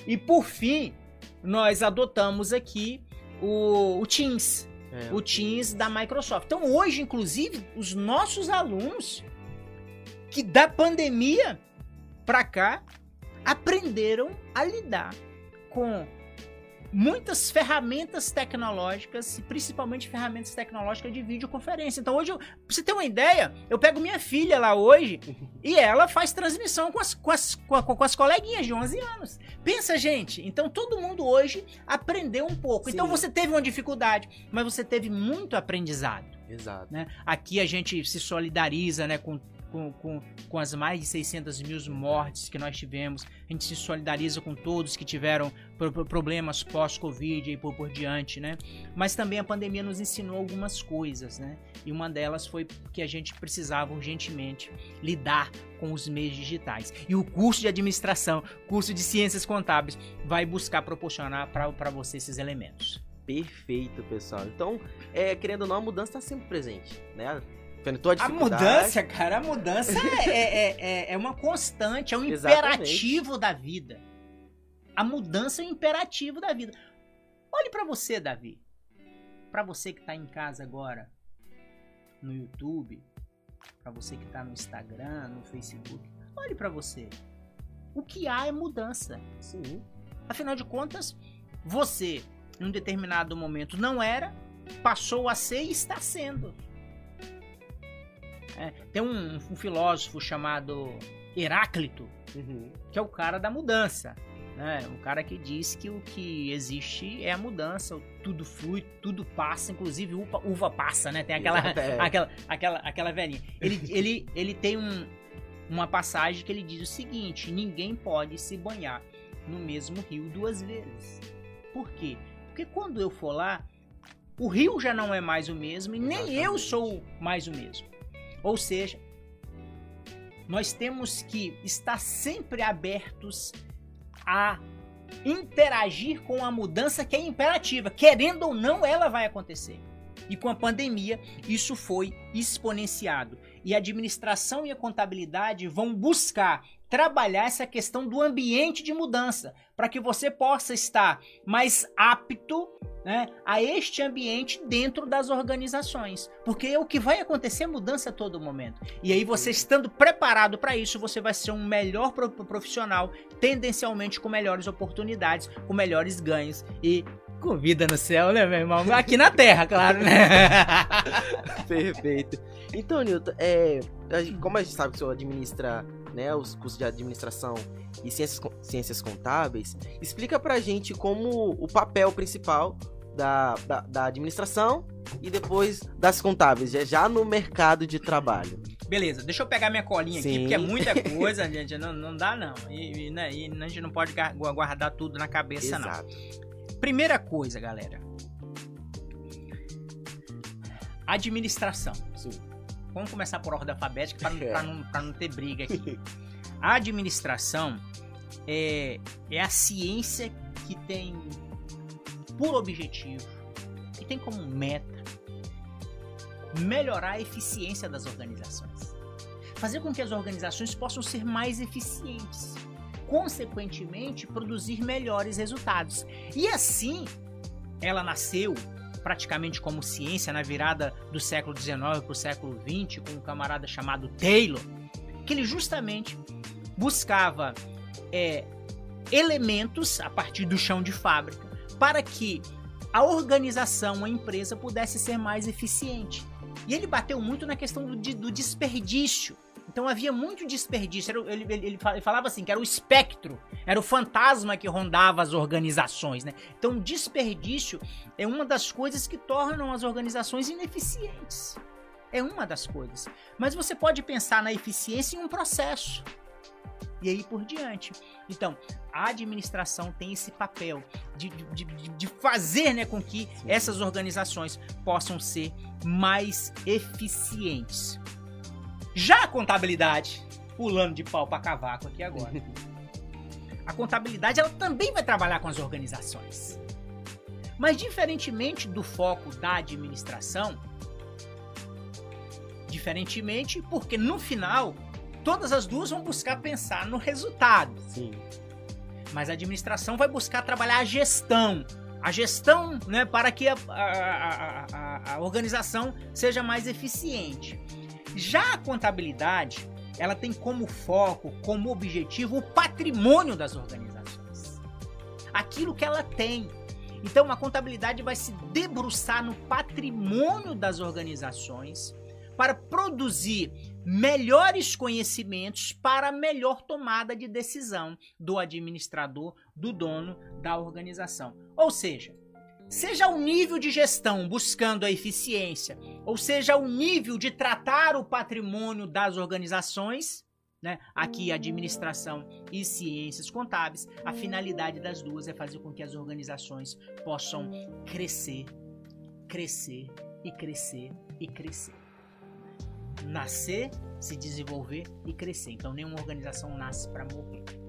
E por fim, nós adotamos aqui o, o Teams. É. O Teams da Microsoft. Então hoje, inclusive, os nossos alunos que da pandemia para cá aprenderam a lidar com muitas ferramentas tecnológicas, principalmente ferramentas tecnológicas de videoconferência. Então hoje, eu, pra você ter uma ideia, eu pego minha filha lá hoje e ela faz transmissão com as, com as, com, a, com as coleguinhas de 11 anos. Pensa, gente, então todo mundo hoje aprendeu um pouco. Então, Sim. Então você teve uma dificuldade, mas você teve muito aprendizado. Exato. Né? Aqui a gente se solidariza né, com com, com, com as mais de 600 mil mortes que nós tivemos. A gente se solidariza com todos que tiveram problemas pós-Covid e por, por diante, né? Mas também a pandemia nos ensinou algumas coisas, né? E uma delas foi que a gente precisava urgentemente lidar com os meios digitais. E o curso de administração, curso de ciências contábeis, vai buscar proporcionar para você esses elementos. Perfeito, pessoal. Então, é, querendo ou não, a mudança está sempre presente, né? A, a mudança, cara, a mudança é, é, é, é, uma constante, é um imperativo da vida. A mudança é um imperativo da vida. Olhe para você, Davi. Para você que tá em casa agora, no YouTube, para você que tá no Instagram, no Facebook, olhe para você. O que há é mudança. Sim. Afinal de contas, você, em um determinado momento, não era, passou a ser e está sendo. É, tem um, um, filósofo chamado Heráclito, uhum. que é o cara da mudança. Né? O cara que diz que o que existe é a mudança, tudo flui, tudo passa, inclusive uva, uva passa, né? Tem aquela, é. aquela, aquela, aquela velhinha. Ele, ele, ele tem um, uma passagem que ele diz o seguinte: ninguém pode se banhar no mesmo rio duas vezes. Por quê? Porque quando eu for lá, o rio já não é mais o mesmo e nem Exatamente. eu sou mais o mesmo. Ou seja, nós temos que estar sempre abertos a interagir com a mudança que é imperativa, querendo ou não, ela vai acontecer. E com a pandemia, isso foi exponenciado. E a administração e a contabilidade vão buscar trabalhar essa questão do ambiente de mudança, para que você possa estar mais apto né, a este ambiente dentro das organizações. Porque o que vai acontecer é mudança a todo momento. E aí, você estando preparado para isso, você vai ser um melhor profissional, tendencialmente com melhores oportunidades, com melhores ganhos e com vida no céu, né, meu irmão? Aqui na Terra, claro, né? Perfeito. Então, Nilton, é, como a gente sabe que o senhor administra né, os cursos de administração e ciências, ciências contábeis, explica pra gente como o papel principal da, da, da administração e depois das contábeis, já, já no mercado de trabalho. Beleza, deixa eu pegar minha colinha Sim. aqui, porque é muita coisa, gente. Não, não dá, não. E, e, né, e a gente não pode guardar tudo na cabeça, Exato. não. Primeira coisa, galera. Administração. Sim. Vamos começar por ordem alfabética para é. não, não, não ter briga aqui. A administração é, é a ciência que tem por objetivo, que tem como meta melhorar a eficiência das organizações. Fazer com que as organizações possam ser mais eficientes. Consequentemente, produzir melhores resultados. E assim, ela nasceu praticamente como ciência na virada do século XIX para o século XX, com um camarada chamado Taylor, que ele justamente buscava é, elementos a partir do chão de fábrica para que a organização, a empresa pudesse ser mais eficiente. E ele bateu muito na questão do, do desperdício. Então havia muito desperdício. Era, ele, ele, ele, falava assim, que era o espectro, era o fantasma que rondava as organizações, né? Então desperdício é uma das coisas que tornam as organizações ineficientes. É uma das coisas. Mas você pode pensar na eficiência em um processo. E aí por diante. Então, a administração tem esse papel de, de, de fazer né, com que essas organizações possam ser mais eficientes. Já a contabilidade, pulando de pau para cavaco aqui agora. A contabilidade ela também vai trabalhar com as organizações. Mas diferentemente do foco da administração, diferentemente porque no final todas as duas vão buscar pensar no resultado. Sim. Mas a administração vai buscar trabalhar a gestão. A gestão né, para que a, a, a, a organização seja mais eficiente. Já a contabilidade, ela tem como foco, como objetivo, o patrimônio das organizações. Aquilo que ela tem. Então, a contabilidade vai se debruçar no patrimônio das organizações para produzir melhores conhecimentos para melhor tomada de decisão do administrador, do dono da organização. Ou seja, seja o nível de gestão buscando a eficiência, ou seja o nível de tratar o patrimônio das organizações, né? Aqui administração e ciências contábeis, a finalidade das duas é fazer com que as organizações possam crescer, crescer e crescer e crescer nascer, se desenvolver e crescer. Então nenhuma organização nasce para morrer.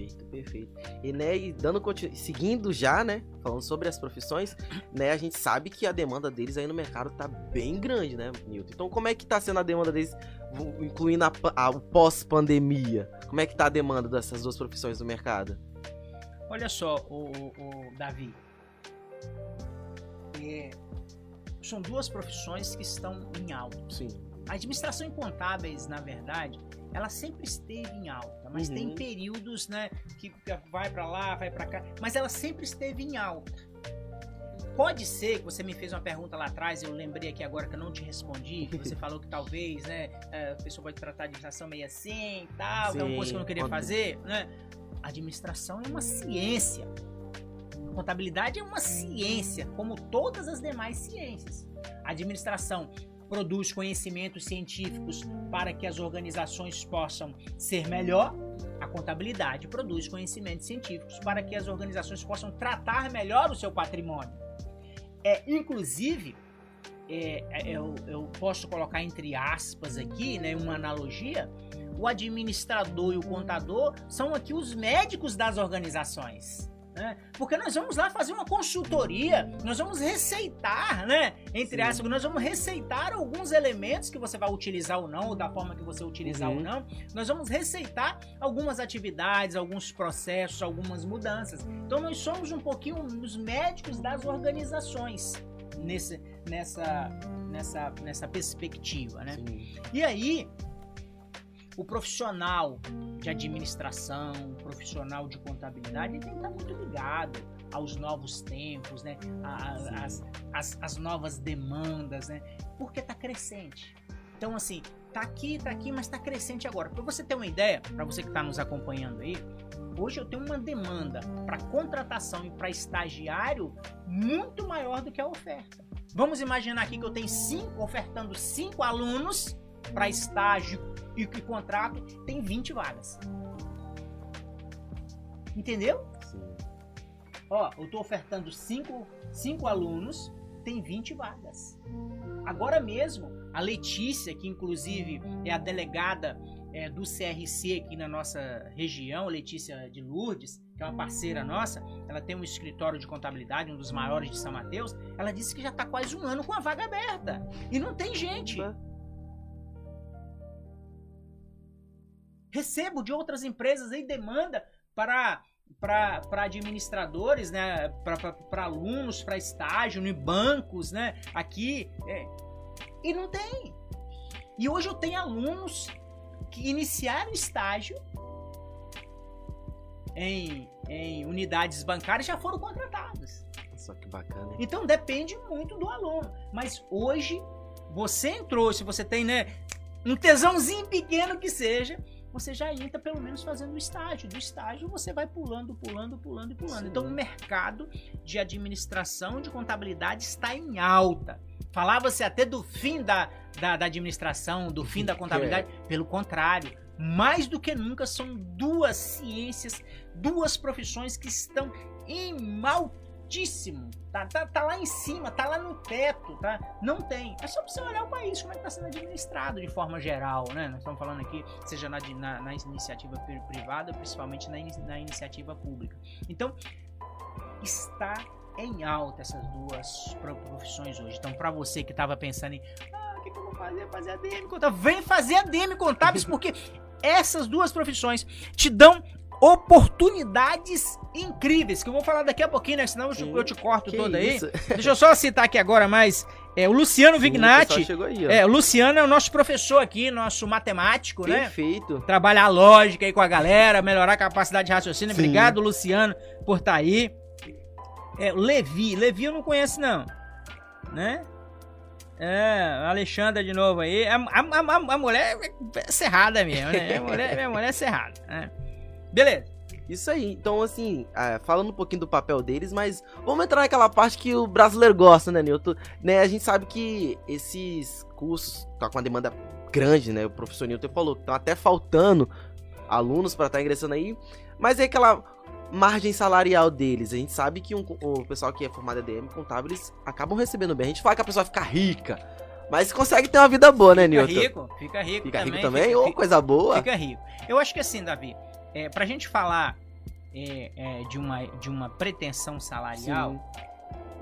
Perfeito, perfeito. E né, e dando seguindo já, né, falando sobre as profissões, né, a gente sabe que a demanda deles aí no mercado tá bem grande, né, Newton? Então como é que tá sendo a demanda deles, incluindo a, a pós-pandemia? Como é que tá a demanda dessas duas profissões no mercado? Olha só, o, o Davi, é, são duas profissões que estão em alto. Sim. A administração em contábeis, na verdade, ela sempre esteve em alta, mas uhum. tem períodos, né, que vai para lá, vai para cá, mas ela sempre esteve em alta. Pode ser que você me fez uma pergunta lá atrás, eu lembrei aqui agora que eu não te respondi, que você falou que talvez, né, a pessoa pode tratar a administração meio assim, tal, Sim, que é uma coisa que eu não queria fazer, né? A administração é uma ciência. A contabilidade é uma ciência, como todas as demais ciências. A administração produz conhecimentos científicos para que as organizações possam ser melhor, a contabilidade produz conhecimentos científicos para que as organizações possam tratar melhor o seu patrimônio. É, inclusive, é, é, eu, eu, posso colocar entre aspas aqui, né, uma analogia, o administrador e o contador são aqui os médicos das organizações. Né? Porque nós vamos lá fazer uma consultoria, nós vamos receitar, né? Entre aspas, nós vamos receitar alguns elementos que você vai utilizar ou não, ou da forma que você utilizar uhum. ou não. Nós vamos receitar algumas atividades, alguns processos, algumas mudanças. Então nós somos um pouquinho os médicos das organizações nesse, nessa, nessa, nessa perspectiva, né? Sim. E aí, o profissional de administração, o profissional de contabilidade, ele tem que estar muito ligado aos novos tempos, né? as, as, as novas demandas, né? Porque está crescente. Então, assim, tá aqui, tá aqui, mas está crescente agora. Para você ter uma ideia, para você que está nos acompanhando aí, hoje eu tenho uma demanda para contratação e para estagiário muito maior do que a oferta. Vamos imaginar aqui que eu tenho cinco, ofertando cinco alunos para estágio e que contrato tem 20 vagas. Entendeu? Sim. Ó, eu tô ofertando 5 cinco, alunos, tem 20 vagas. Agora mesmo, a Letícia, que inclusive é a delegada é, do CRC aqui na nossa região, Letícia de Lourdes, que é uma parceira nossa, ela tem um escritório de contabilidade, um dos maiores de São Mateus, ela disse que já está quase um ano com a vaga aberta. E não tem gente. Recebo de outras empresas aí demanda para para administradores, né, para alunos, para estágio, em bancos, né, aqui, é, e não tem. E hoje eu tenho alunos que iniciaram estágio em, em unidades bancárias já foram contratados. Só que bacana. Hein? Então depende muito do aluno. Mas hoje você entrou, se você tem, né, um tesãozinho pequeno que seja, você já entra pelo menos fazendo o estágio. Do estágio você vai pulando, pulando, pulando e pulando. Sim. Então o mercado de administração de contabilidade está em alta. Falava-se até do fim da, da, da, administração, do fim da contabilidade. É. Pelo contrário, mais do que nunca são duas ciências, duas profissões que estão em altíssimo. Tá, tá, tá lá em cima, tá lá no teto, tá? Não tem. É só pra você olhar o país, como é que tá sendo administrado de forma geral, né? Nós estamos falando aqui, seja na, na, na iniciativa privada, principalmente na, na iniciativa pública. Então, está em alta essas duas profissões hoje. Então, para você que estava pensando em, ah, o que, que, eu vou fazer? Fazer ADM contábil. Vem fazer ADM contábeis, porque essas duas profissões te dão oportunidades incríveis, que eu vou falar daqui a pouquinho, né? Senão eu, eu te corto todo aí. Deixa eu só citar aqui agora mais. É, o Luciano Sim, Vignati. Aí, é, o Luciano é o nosso professor aqui, nosso matemático, Perfeito. né? Perfeito. Trabalhar a lógica aí com a galera, melhorar a capacidade de raciocínio. Sim. Obrigado, Luciano, por estar tá aí. É, Levi. Levi eu não conheço, não. Né? É, Alexandra de novo aí. A, a, a, a mulher é cerrada mesmo, né? A mulher, a mulher é cerrada, né? Beleza. Isso aí. Então, assim, é, falando um pouquinho do papel deles, mas vamos entrar naquela parte que o brasileiro gosta, né, Nilton? Né, a gente sabe que esses cursos tá com uma demanda grande, né? O professor Nilton falou que estão até faltando alunos para estar tá ingressando aí. Mas é aquela margem salarial deles. A gente sabe que um, o pessoal que é formado em ADM, contábeis, acabam recebendo bem. A gente fala que a pessoa fica rica. Mas consegue ter uma vida boa, né, Nilton? Fica rico, fica rico fica também. Rico também? Oh, coisa boa. Fica rico. Eu acho que assim, Davi, é, pra gente falar é, é, de, uma, de uma pretensão salarial,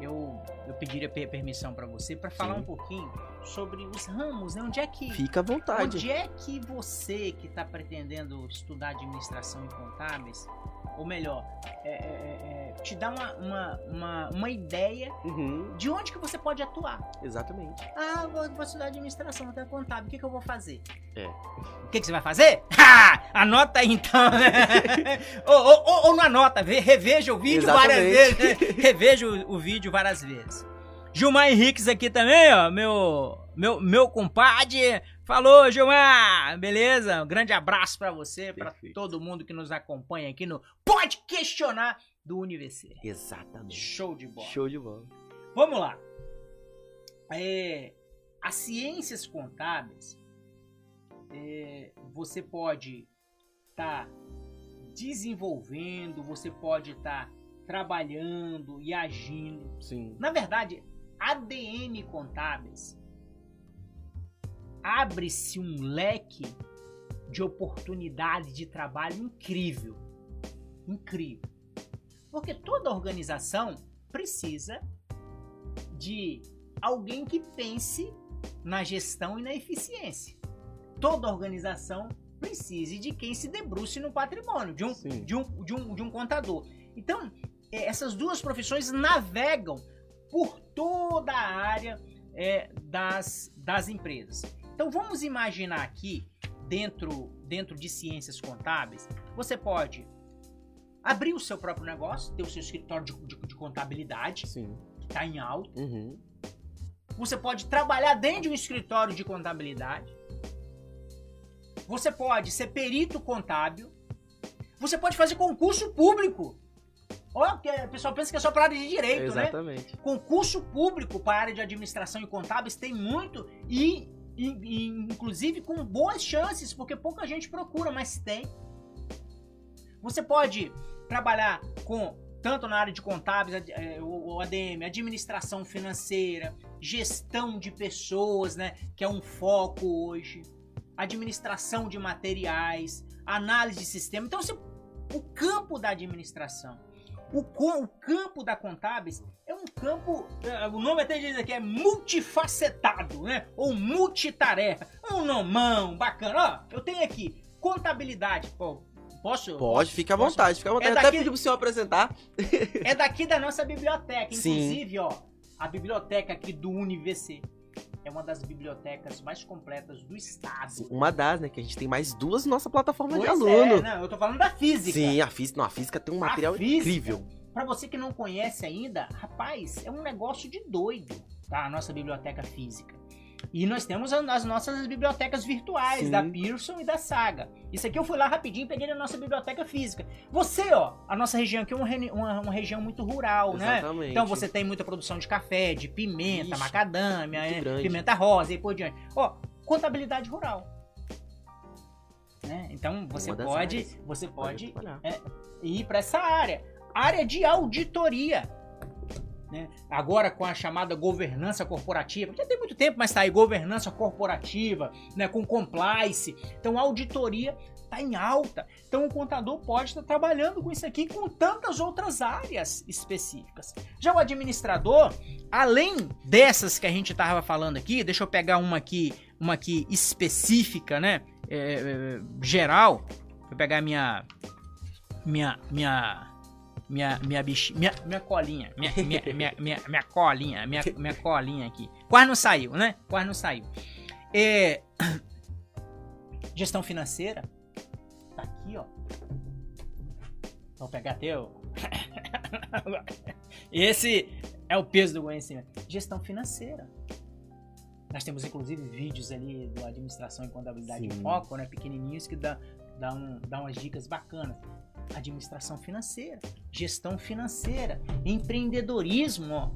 eu, eu pediria permissão para você para falar Sim. um pouquinho sobre os ramos, né? Onde é que. Fica à vontade. Onde é que você que está pretendendo estudar administração e contábeis, ou melhor, é, é, é, é, te dá uma, uma, uma, uma ideia uhum. de onde que você pode atuar. Exatamente. Ah, vou, vou estudar administração, até contábil, o que, que eu vou fazer? É. O que, que você vai fazer? Ha! Anota aí então, né? ou, ou, ou, não anota, reveja o vídeo Exatamente. várias vezes. Né? Reveja o, o vídeo várias vezes. Gilmar Henriques aqui também, ó, meu, meu, meu compadre. Falou, Gilmar! Beleza? Um grande abraço para você, para todo mundo que nos acompanha aqui no Pode Questionar do UniVC. Exatamente. Show de bola. Show de bola. Vamos lá. É, as ciências contábeis, é, você pode estar tá desenvolvendo, você pode estar tá trabalhando e agindo. Sim. Na verdade, ADM Contábeis, abre-se um leque de oportunidade de trabalho incrível. Incrível. Porque toda organização precisa de alguém que pense na gestão e na eficiência. Toda organização precisa de quem se debruce no patrimônio, de um, de um, de um, de um contador. Então, é, essas duas profissões navegam por toda a área é, das, das empresas. Então vamos imaginar aqui, dentro, dentro de ciências contábeis, você pode abrir o seu próprio negócio, ter o seu escritório de, de, de contabilidade, Sim. que está em alta. Uhum. Você pode trabalhar dentro de um escritório de contabilidade. Você pode ser perito contábil. Você pode fazer concurso público. Olha, o pessoal pensa que é só para área de direito, Exatamente. né? Exatamente. Concurso público para a área de administração e contábeis tem muito e, inclusive com boas chances, porque pouca gente procura, mas tem. Você pode trabalhar com tanto na área de contábeis, é, o ADM, administração financeira, gestão de pessoas, né, que é um foco hoje, administração de materiais, análise de sistema. Então, você, o campo da administração o, o campo da contábeis é um campo, é, o nome até diz aqui, é multifacetado, né? Ou multitarefa. Um nomão bacana. Ó, eu tenho aqui contabilidade. Pô, posso? Pode, fica à vontade, fica à vontade. É daqui, até pedir pro senhor apresentar. é daqui da nossa biblioteca. Inclusive, Sim. ó, a biblioteca aqui do UniVC é uma das bibliotecas mais completas do estado. Uma das, né? Que a gente tem mais duas na nossa plataforma pois de aluno. É, não, eu tô falando da física. Sim, a física, não, a física tem um material física, incrível. Para você que não conhece ainda, rapaz, é um negócio de doido, tá? A nossa biblioteca física. E nós temos as nossas bibliotecas virtuais, Sim. da Pearson e da Saga. Isso aqui eu fui lá rapidinho e peguei na nossa biblioteca física. Você, ó, a nossa região aqui é uma, uma, uma região muito rural, né? Exatamente. né? Então você tem muita produção de café, de pimenta, Ixi, macadâmia, é, pimenta rosa e por diante. Ó, contabilidade rural. Né? Então você pode, você pode, pode é, ir para essa área. Área de auditoria. Né? Agora com a chamada governança corporativa, já tem muito tempo, mas está aí governança corporativa, né? com compliance. Então a auditoria está em alta. Então o contador pode estar trabalhando com isso aqui com tantas outras áreas específicas. Já o administrador, além dessas que a gente estava falando aqui, deixa eu pegar uma aqui, uma aqui específica, né? É, é, geral. Vou pegar minha minha minha minha, minha, bich, minha, minha colinha, minha, minha, minha, minha, minha, colinha, minha, minha colinha aqui. Quase não saiu, né? Quase não saiu. É, gestão financeira, tá aqui, ó. Vou pegar teu. Esse é o peso do conhecimento. Gestão financeira. Nós temos inclusive vídeos ali do Administração e Contabilidade Sim. em Foco, né? Pequenininhos que dá, dá, um, dá umas dicas bacanas administração financeira, gestão financeira, empreendedorismo, ó,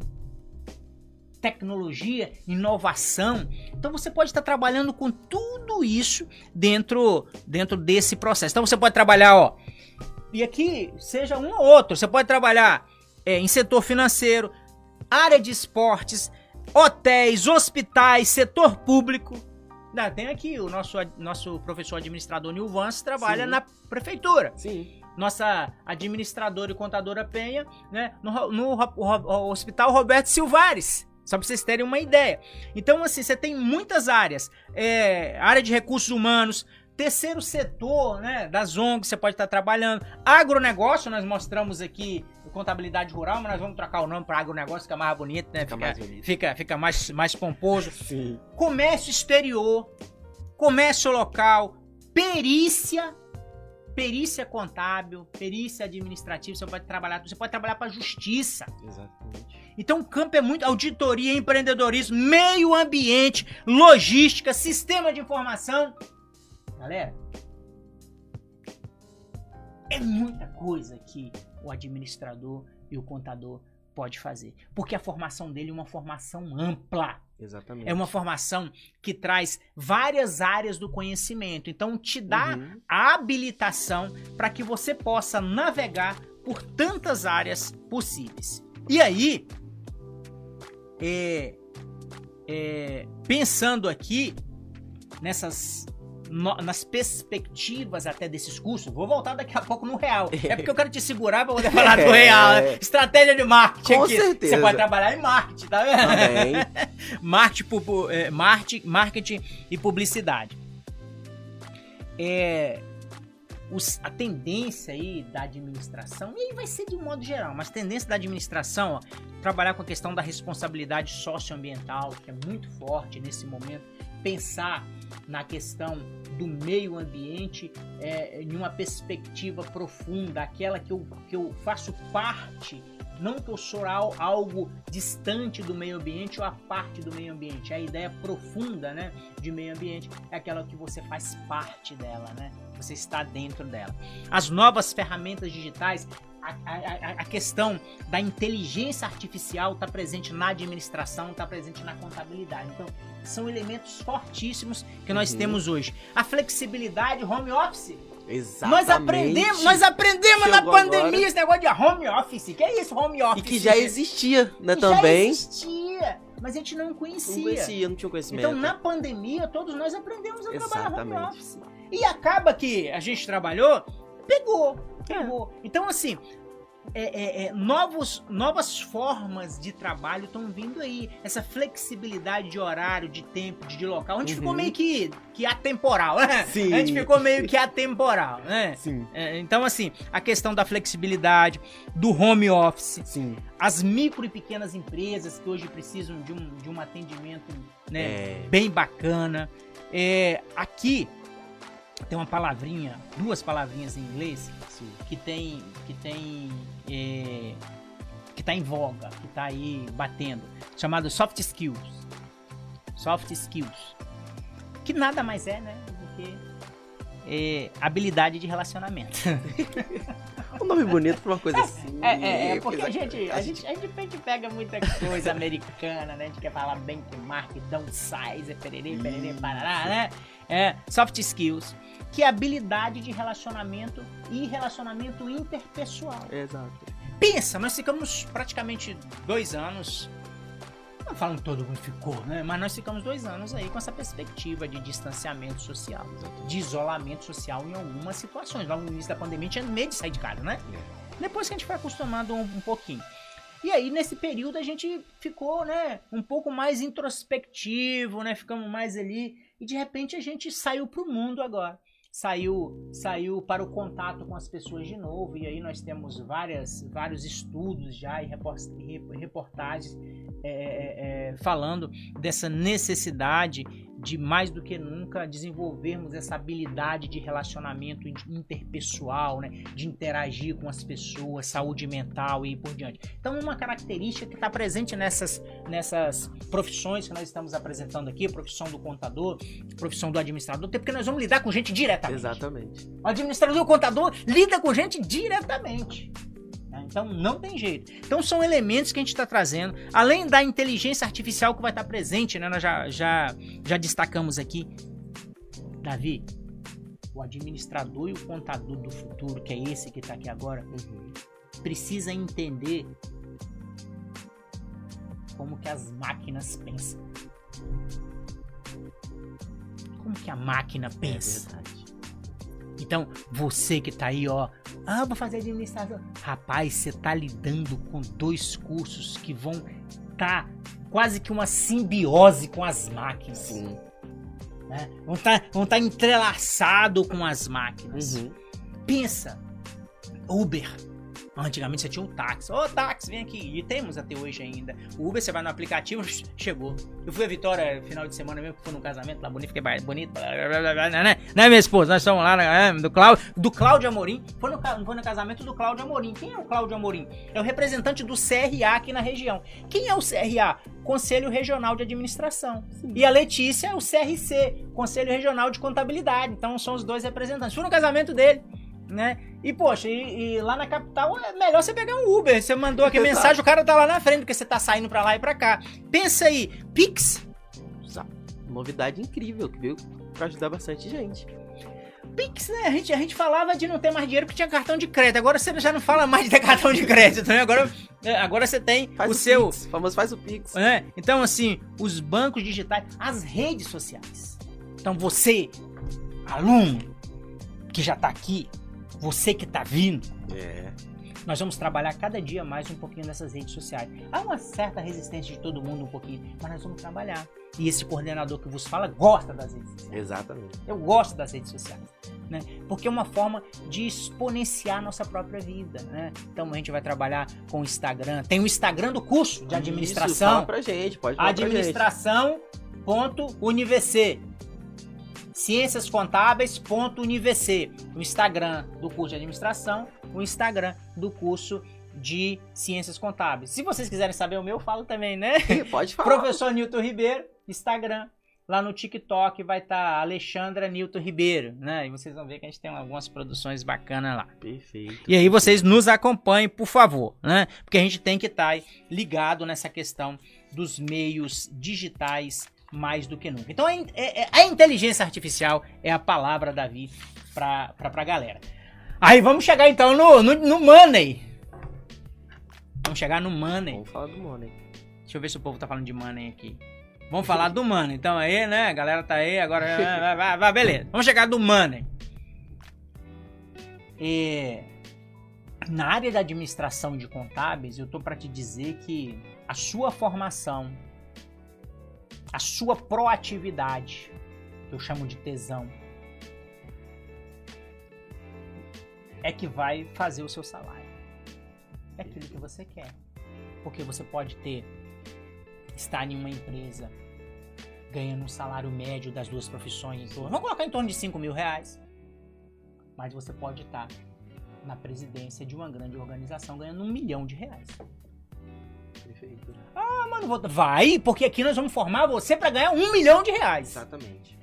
tecnologia, inovação. Então você pode estar trabalhando com tudo isso dentro dentro desse processo. Então você pode trabalhar, ó, e aqui seja um ou outro. Você pode trabalhar é, em setor financeiro, área de esportes, hotéis, hospitais, setor público. tem aqui o nosso, nosso professor administrador Nilvans trabalha Sim. na prefeitura. Sim nossa administradora e contadora Penha, né, no, no, no Hospital Roberto Silvares. Só para vocês terem uma ideia. Então, assim, você tem muitas áreas. É, área de recursos humanos, terceiro setor, né, das ONGs, você pode estar trabalhando. Agronegócio, nós mostramos aqui contabilidade rural, mas nós vamos trocar o nome para agronegócio, fica mais bonito, né? Fica, fica mais, bonito. Fica, fica mais, mais pomposo. Sim. Comércio exterior, comércio local, perícia perícia contábil, perícia administrativa, você pode trabalhar, você pode trabalhar para justiça. Exatamente. Então o campo é muito auditoria, empreendedorismo, meio ambiente, logística, sistema de informação. Galera, é muita coisa que o administrador e o contador pode fazer, porque a formação dele é uma formação ampla. Exatamente. É uma formação que traz várias áreas do conhecimento. Então, te dá uhum. a habilitação para que você possa navegar por tantas áreas possíveis. E aí, é, é, pensando aqui nessas no, nas perspectivas até desses cursos, vou voltar daqui a pouco no real. É porque eu quero te segurar pra poder falar do real. Né? Estratégia de marketing Com aqui. certeza. Você pode trabalhar em marketing, tá vendo? Também. marketing, é, marketing, marketing e publicidade. É, os, a tendência aí da administração, e aí vai ser de um modo geral, mas a tendência da administração, ó, trabalhar com a questão da responsabilidade socioambiental, que é muito forte nesse momento, pensar na questão do meio ambiente é, em uma perspectiva profunda, aquela que eu, que eu faço parte, não que eu sou algo distante do meio ambiente ou a parte do meio ambiente. A ideia profunda né, de meio ambiente é aquela que você faz parte dela, né? Você está dentro dela. As novas ferramentas digitais a, a, a, questão da inteligência artificial está presente na administração, está presente na contabilidade. Então, são elementos fortíssimos que nós uhum. temos hoje. A flexibilidade, home office. Exatamente. Nós aprendemos, nós aprendemos na pandemia agora. esse negócio de home office. Que é isso, home office? E que já existia, né, também. Já existia, mas a gente não conhecia. Não conhecia, não tinha conhecimento. Então, na pandemia, todos nós aprendemos a Exatamente. trabalhar home office. E acaba que a gente trabalhou, pegou, pegou. É. Então, assim, é, é, é, novos, novas formas de trabalho estão vindo aí. Essa flexibilidade de horário, de tempo, de, de local. A gente uhum. ficou meio que, que atemporal, né? Sim. A gente ficou meio que atemporal, né? Sim. É, então, assim, a questão da flexibilidade, do home office, Sim. as micro e pequenas empresas que hoje precisam de um, de um atendimento né, é. bem bacana. É, aqui tem uma palavrinha, duas palavrinhas em inglês Sim. que tem que tem é, que está em voga, que está aí batendo, chamado soft skills. Soft skills. Que nada mais é, né? Do que é, habilidade de relacionamento. um nome bonito pra uma coisa assim. É, é, é porque a gente, a, gente, a, gente, pega muita coisa americana, né? A gente quer falar bem com marca, downsize, pererê, pererê, parará, né? É, soft skills, que é habilidade de relacionamento e relacionamento interpessoal. Exato. Pensa, nós ficamos praticamente dois anos não falando que todo mundo ficou, né? Mas nós ficamos dois anos aí com essa perspectiva de distanciamento social, de isolamento social em algumas situações. Logo no início da pandemia tinha medo de sair de casa, né? É. Depois que a gente foi acostumado um, um pouquinho. E aí, nesse período, a gente ficou, né, um pouco mais introspectivo, né? Ficamos mais ali. E de repente a gente saiu pro mundo agora saiu saiu para o contato com as pessoas de novo e aí nós temos várias vários estudos já e reportagens é, é, é, falando dessa necessidade de mais do que nunca desenvolvermos essa habilidade de relacionamento interpessoal, né, de interagir com as pessoas, saúde mental e por diante. Então, uma característica que está presente nessas, nessas profissões que nós estamos apresentando aqui, profissão do contador, profissão do administrador, porque nós vamos lidar com gente diretamente. Exatamente. O administrador e o contador lida com gente diretamente. Então não tem jeito. Então são elementos que a gente está trazendo, além da inteligência artificial que vai estar tá presente, né? Nós já, já, já destacamos aqui. Davi, o administrador e o contador do futuro, que é esse que está aqui agora, uhum. precisa entender como que as máquinas pensam. Como que a máquina é pensa. É então, você que tá aí, ó, ah, vou fazer administração. Rapaz, você tá lidando com dois cursos que vão tá quase que uma simbiose com as máquinas. Sim. Né? Vão estar tá, vão tá entrelaçado com as máquinas. Uhum. Pensa, Uber Antigamente você tinha um táxi. Ô, táxi, vem aqui. E temos até hoje ainda. O Uber, você vai no aplicativo, chegou. Eu fui a Vitória final de semana mesmo, fui num casamento lá bonito, fiquei bonito. Né, né? né, minha esposa? Nós estamos lá né, do Cláudio, do Cláudio Amorim. Foi no, foi no casamento do Cláudio Amorim. Quem é o Cláudio Amorim? É o representante do CRA aqui na região. Quem é o CRA? Conselho Regional de Administração. Sim. E a Letícia é o CRC, Conselho Regional de Contabilidade. Então são os dois representantes. Fui no casamento dele né? E, poxa, e, e, lá na capital é melhor você pegar um Uber. Você mandou aqui mensagem, o cara tá lá na frente, porque você tá saindo pra lá e pra cá. Pensa aí, Pix. Novidade incrível, que veio pra ajudar bastante gente. Pix, né? A gente, a gente falava de não ter mais dinheiro porque tinha cartão de crédito. Agora você já não fala mais de ter cartão de crédito, né? Agora, é, agora você tem faz o, o seu. Pix, famoso faz o Pix. É, então, assim, os bancos digitais, as redes sociais. Então, você, aluno, que já tá aqui, você que tá vindo. É. Nós vamos trabalhar cada dia mais um pouquinho nessas redes sociais. Há uma certa resistência de todo mundo um pouquinho, mas nós vamos trabalhar. E esse coordenador que vos fala gosta das redes sociais. Exatamente. Eu gosto das redes sociais. Né? Porque é uma forma de exponenciar a nossa própria vida, né? Então a gente vai trabalhar com o Instagram. Tem o Instagram do curso de administração. Isso, fala pra gente, pode falar Administração.univc ciênciascontábeis.univc, o Instagram do curso de administração, o Instagram do curso de ciências contábeis. Se vocês quiserem saber o meu, eu falo também, né? Pode falar. Professor Newton Ribeiro, Instagram. Lá no TikTok vai estar tá Alexandra Newton Ribeiro, né? E vocês vão ver que a gente tem algumas produções bacanas lá. Perfeito. E aí vocês nos acompanhem, por favor, né? Porque a gente tem que estar tá ligado nessa questão dos meios digitais mais do que nunca. Então a, é, é, a inteligência artificial é a palavra Davi pra, pra, pra galera. Aí vamos chegar então no, no, no Money. Vamos chegar no Money. Vamos falar do Money. Deixa eu ver se o povo tá falando de Money aqui. Vamos falar do Money. Então aí, né? A galera tá aí, agora. vai, vai, vai, beleza. Vamos chegar do Money. E na área da administração de contábeis, eu tô para te dizer que a sua formação a sua proatividade, que eu chamo de tesão, é que vai fazer o seu salário. É aquilo que você quer. Porque você pode ter, estar em uma empresa ganhando um salário médio das duas profissões torno, vamos colocar em torno de 5 mil reais. Mas você pode estar na presidência de uma grande organização ganhando um milhão de reais. Perfeito. Ah, mano, vou... vai, porque aqui nós vamos formar você para ganhar um milhão de reais. Exatamente.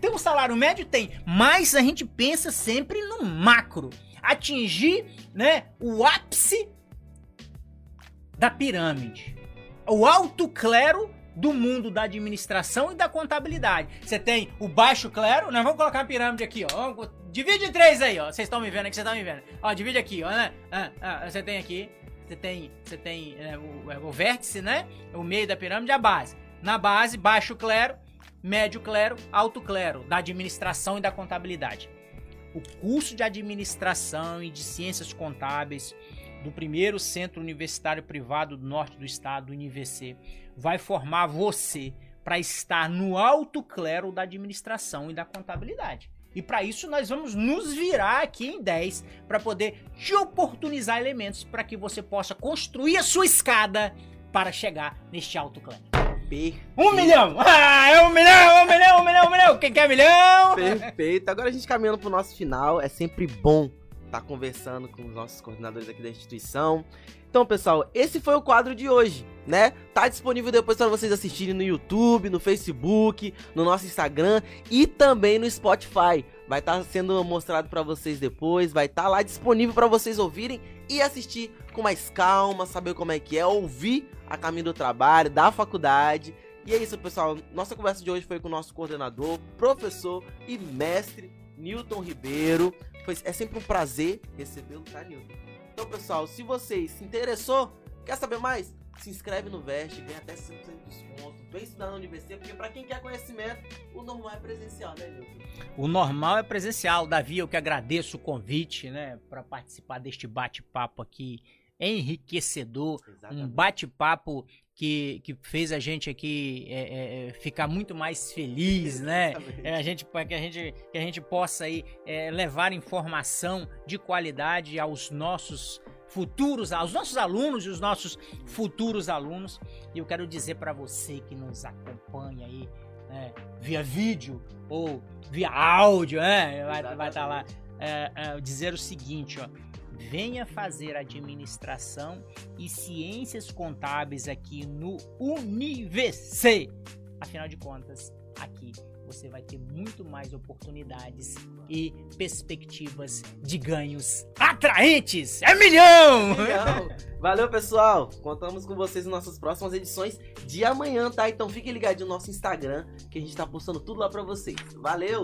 Tem um salário médio? Tem. Mas a gente pensa sempre no macro. Atingir, né, o ápice da pirâmide. O alto clero do mundo da administração e da contabilidade. Você tem o baixo clero, nós vamos colocar a pirâmide aqui, ó. Divide em três aí, ó. Vocês estão me vendo aqui, vocês estão me vendo. Ó, divide aqui, ó, né? Ah, ah, você tem aqui, você tem, você tem é, o, é, o vértice, né? O meio da pirâmide, a base. Na base, baixo clero, médio clero, alto clero, da administração e da contabilidade. O curso de administração e de ciências contábeis do primeiro centro universitário privado do norte do estado, o UniVC, vai formar você para estar no alto clero da administração e da contabilidade. E para isso nós vamos nos virar aqui em 10 para poder te oportunizar elementos para que você possa construir a sua escada para chegar neste alto clero. Perfeito. Um milhão! Ah, é um milhão, um milhão, um milhão, um milhão! Quem quer milhão? Perfeito. Agora a gente caminhando pro nosso final. É sempre bom tá conversando com os nossos coordenadores aqui da instituição. Então, pessoal, esse foi o quadro de hoje, né? Tá disponível depois para vocês assistirem no YouTube, no Facebook, no nosso Instagram e também no Spotify. Vai estar tá sendo mostrado para vocês depois, vai estar tá lá disponível para vocês ouvirem e assistir com mais calma, saber como é que é, ouvir a caminho do trabalho, da faculdade. E é isso, pessoal. Nossa conversa de hoje foi com o nosso coordenador, professor e mestre Newton Ribeiro. Foi, é sempre um prazer recebê-lo, tá, Newton? Então, pessoal, se você se interessou, quer saber mais? Se inscreve no Veste, ganha até 5% de desconto, vem estudar na universidade, porque para quem quer conhecimento, o normal é presencial, né, Nilton? O normal é presencial. Davi, eu que agradeço o convite, né, para participar deste bate-papo aqui enriquecedor, Exatamente. um bate-papo que, que fez a gente aqui é, é, é ficar muito mais feliz, né? É, a gente, que, a gente, que a gente possa aí, é, levar informação de qualidade aos nossos futuros, aos nossos alunos e os nossos futuros alunos. E eu quero dizer para você que nos acompanha aí né, via vídeo ou via áudio, né? Vai estar tá lá. É, é, dizer o seguinte, ó venha fazer administração e ciências contábeis aqui no UniVC. Afinal de contas, aqui você vai ter muito mais oportunidades e perspectivas de ganhos atraentes. É milhão! Milhão! Valeu, pessoal! Contamos com vocês em nossas próximas edições de amanhã, tá? Então fiquem ligados no nosso Instagram, que a gente tá postando tudo lá pra vocês. Valeu!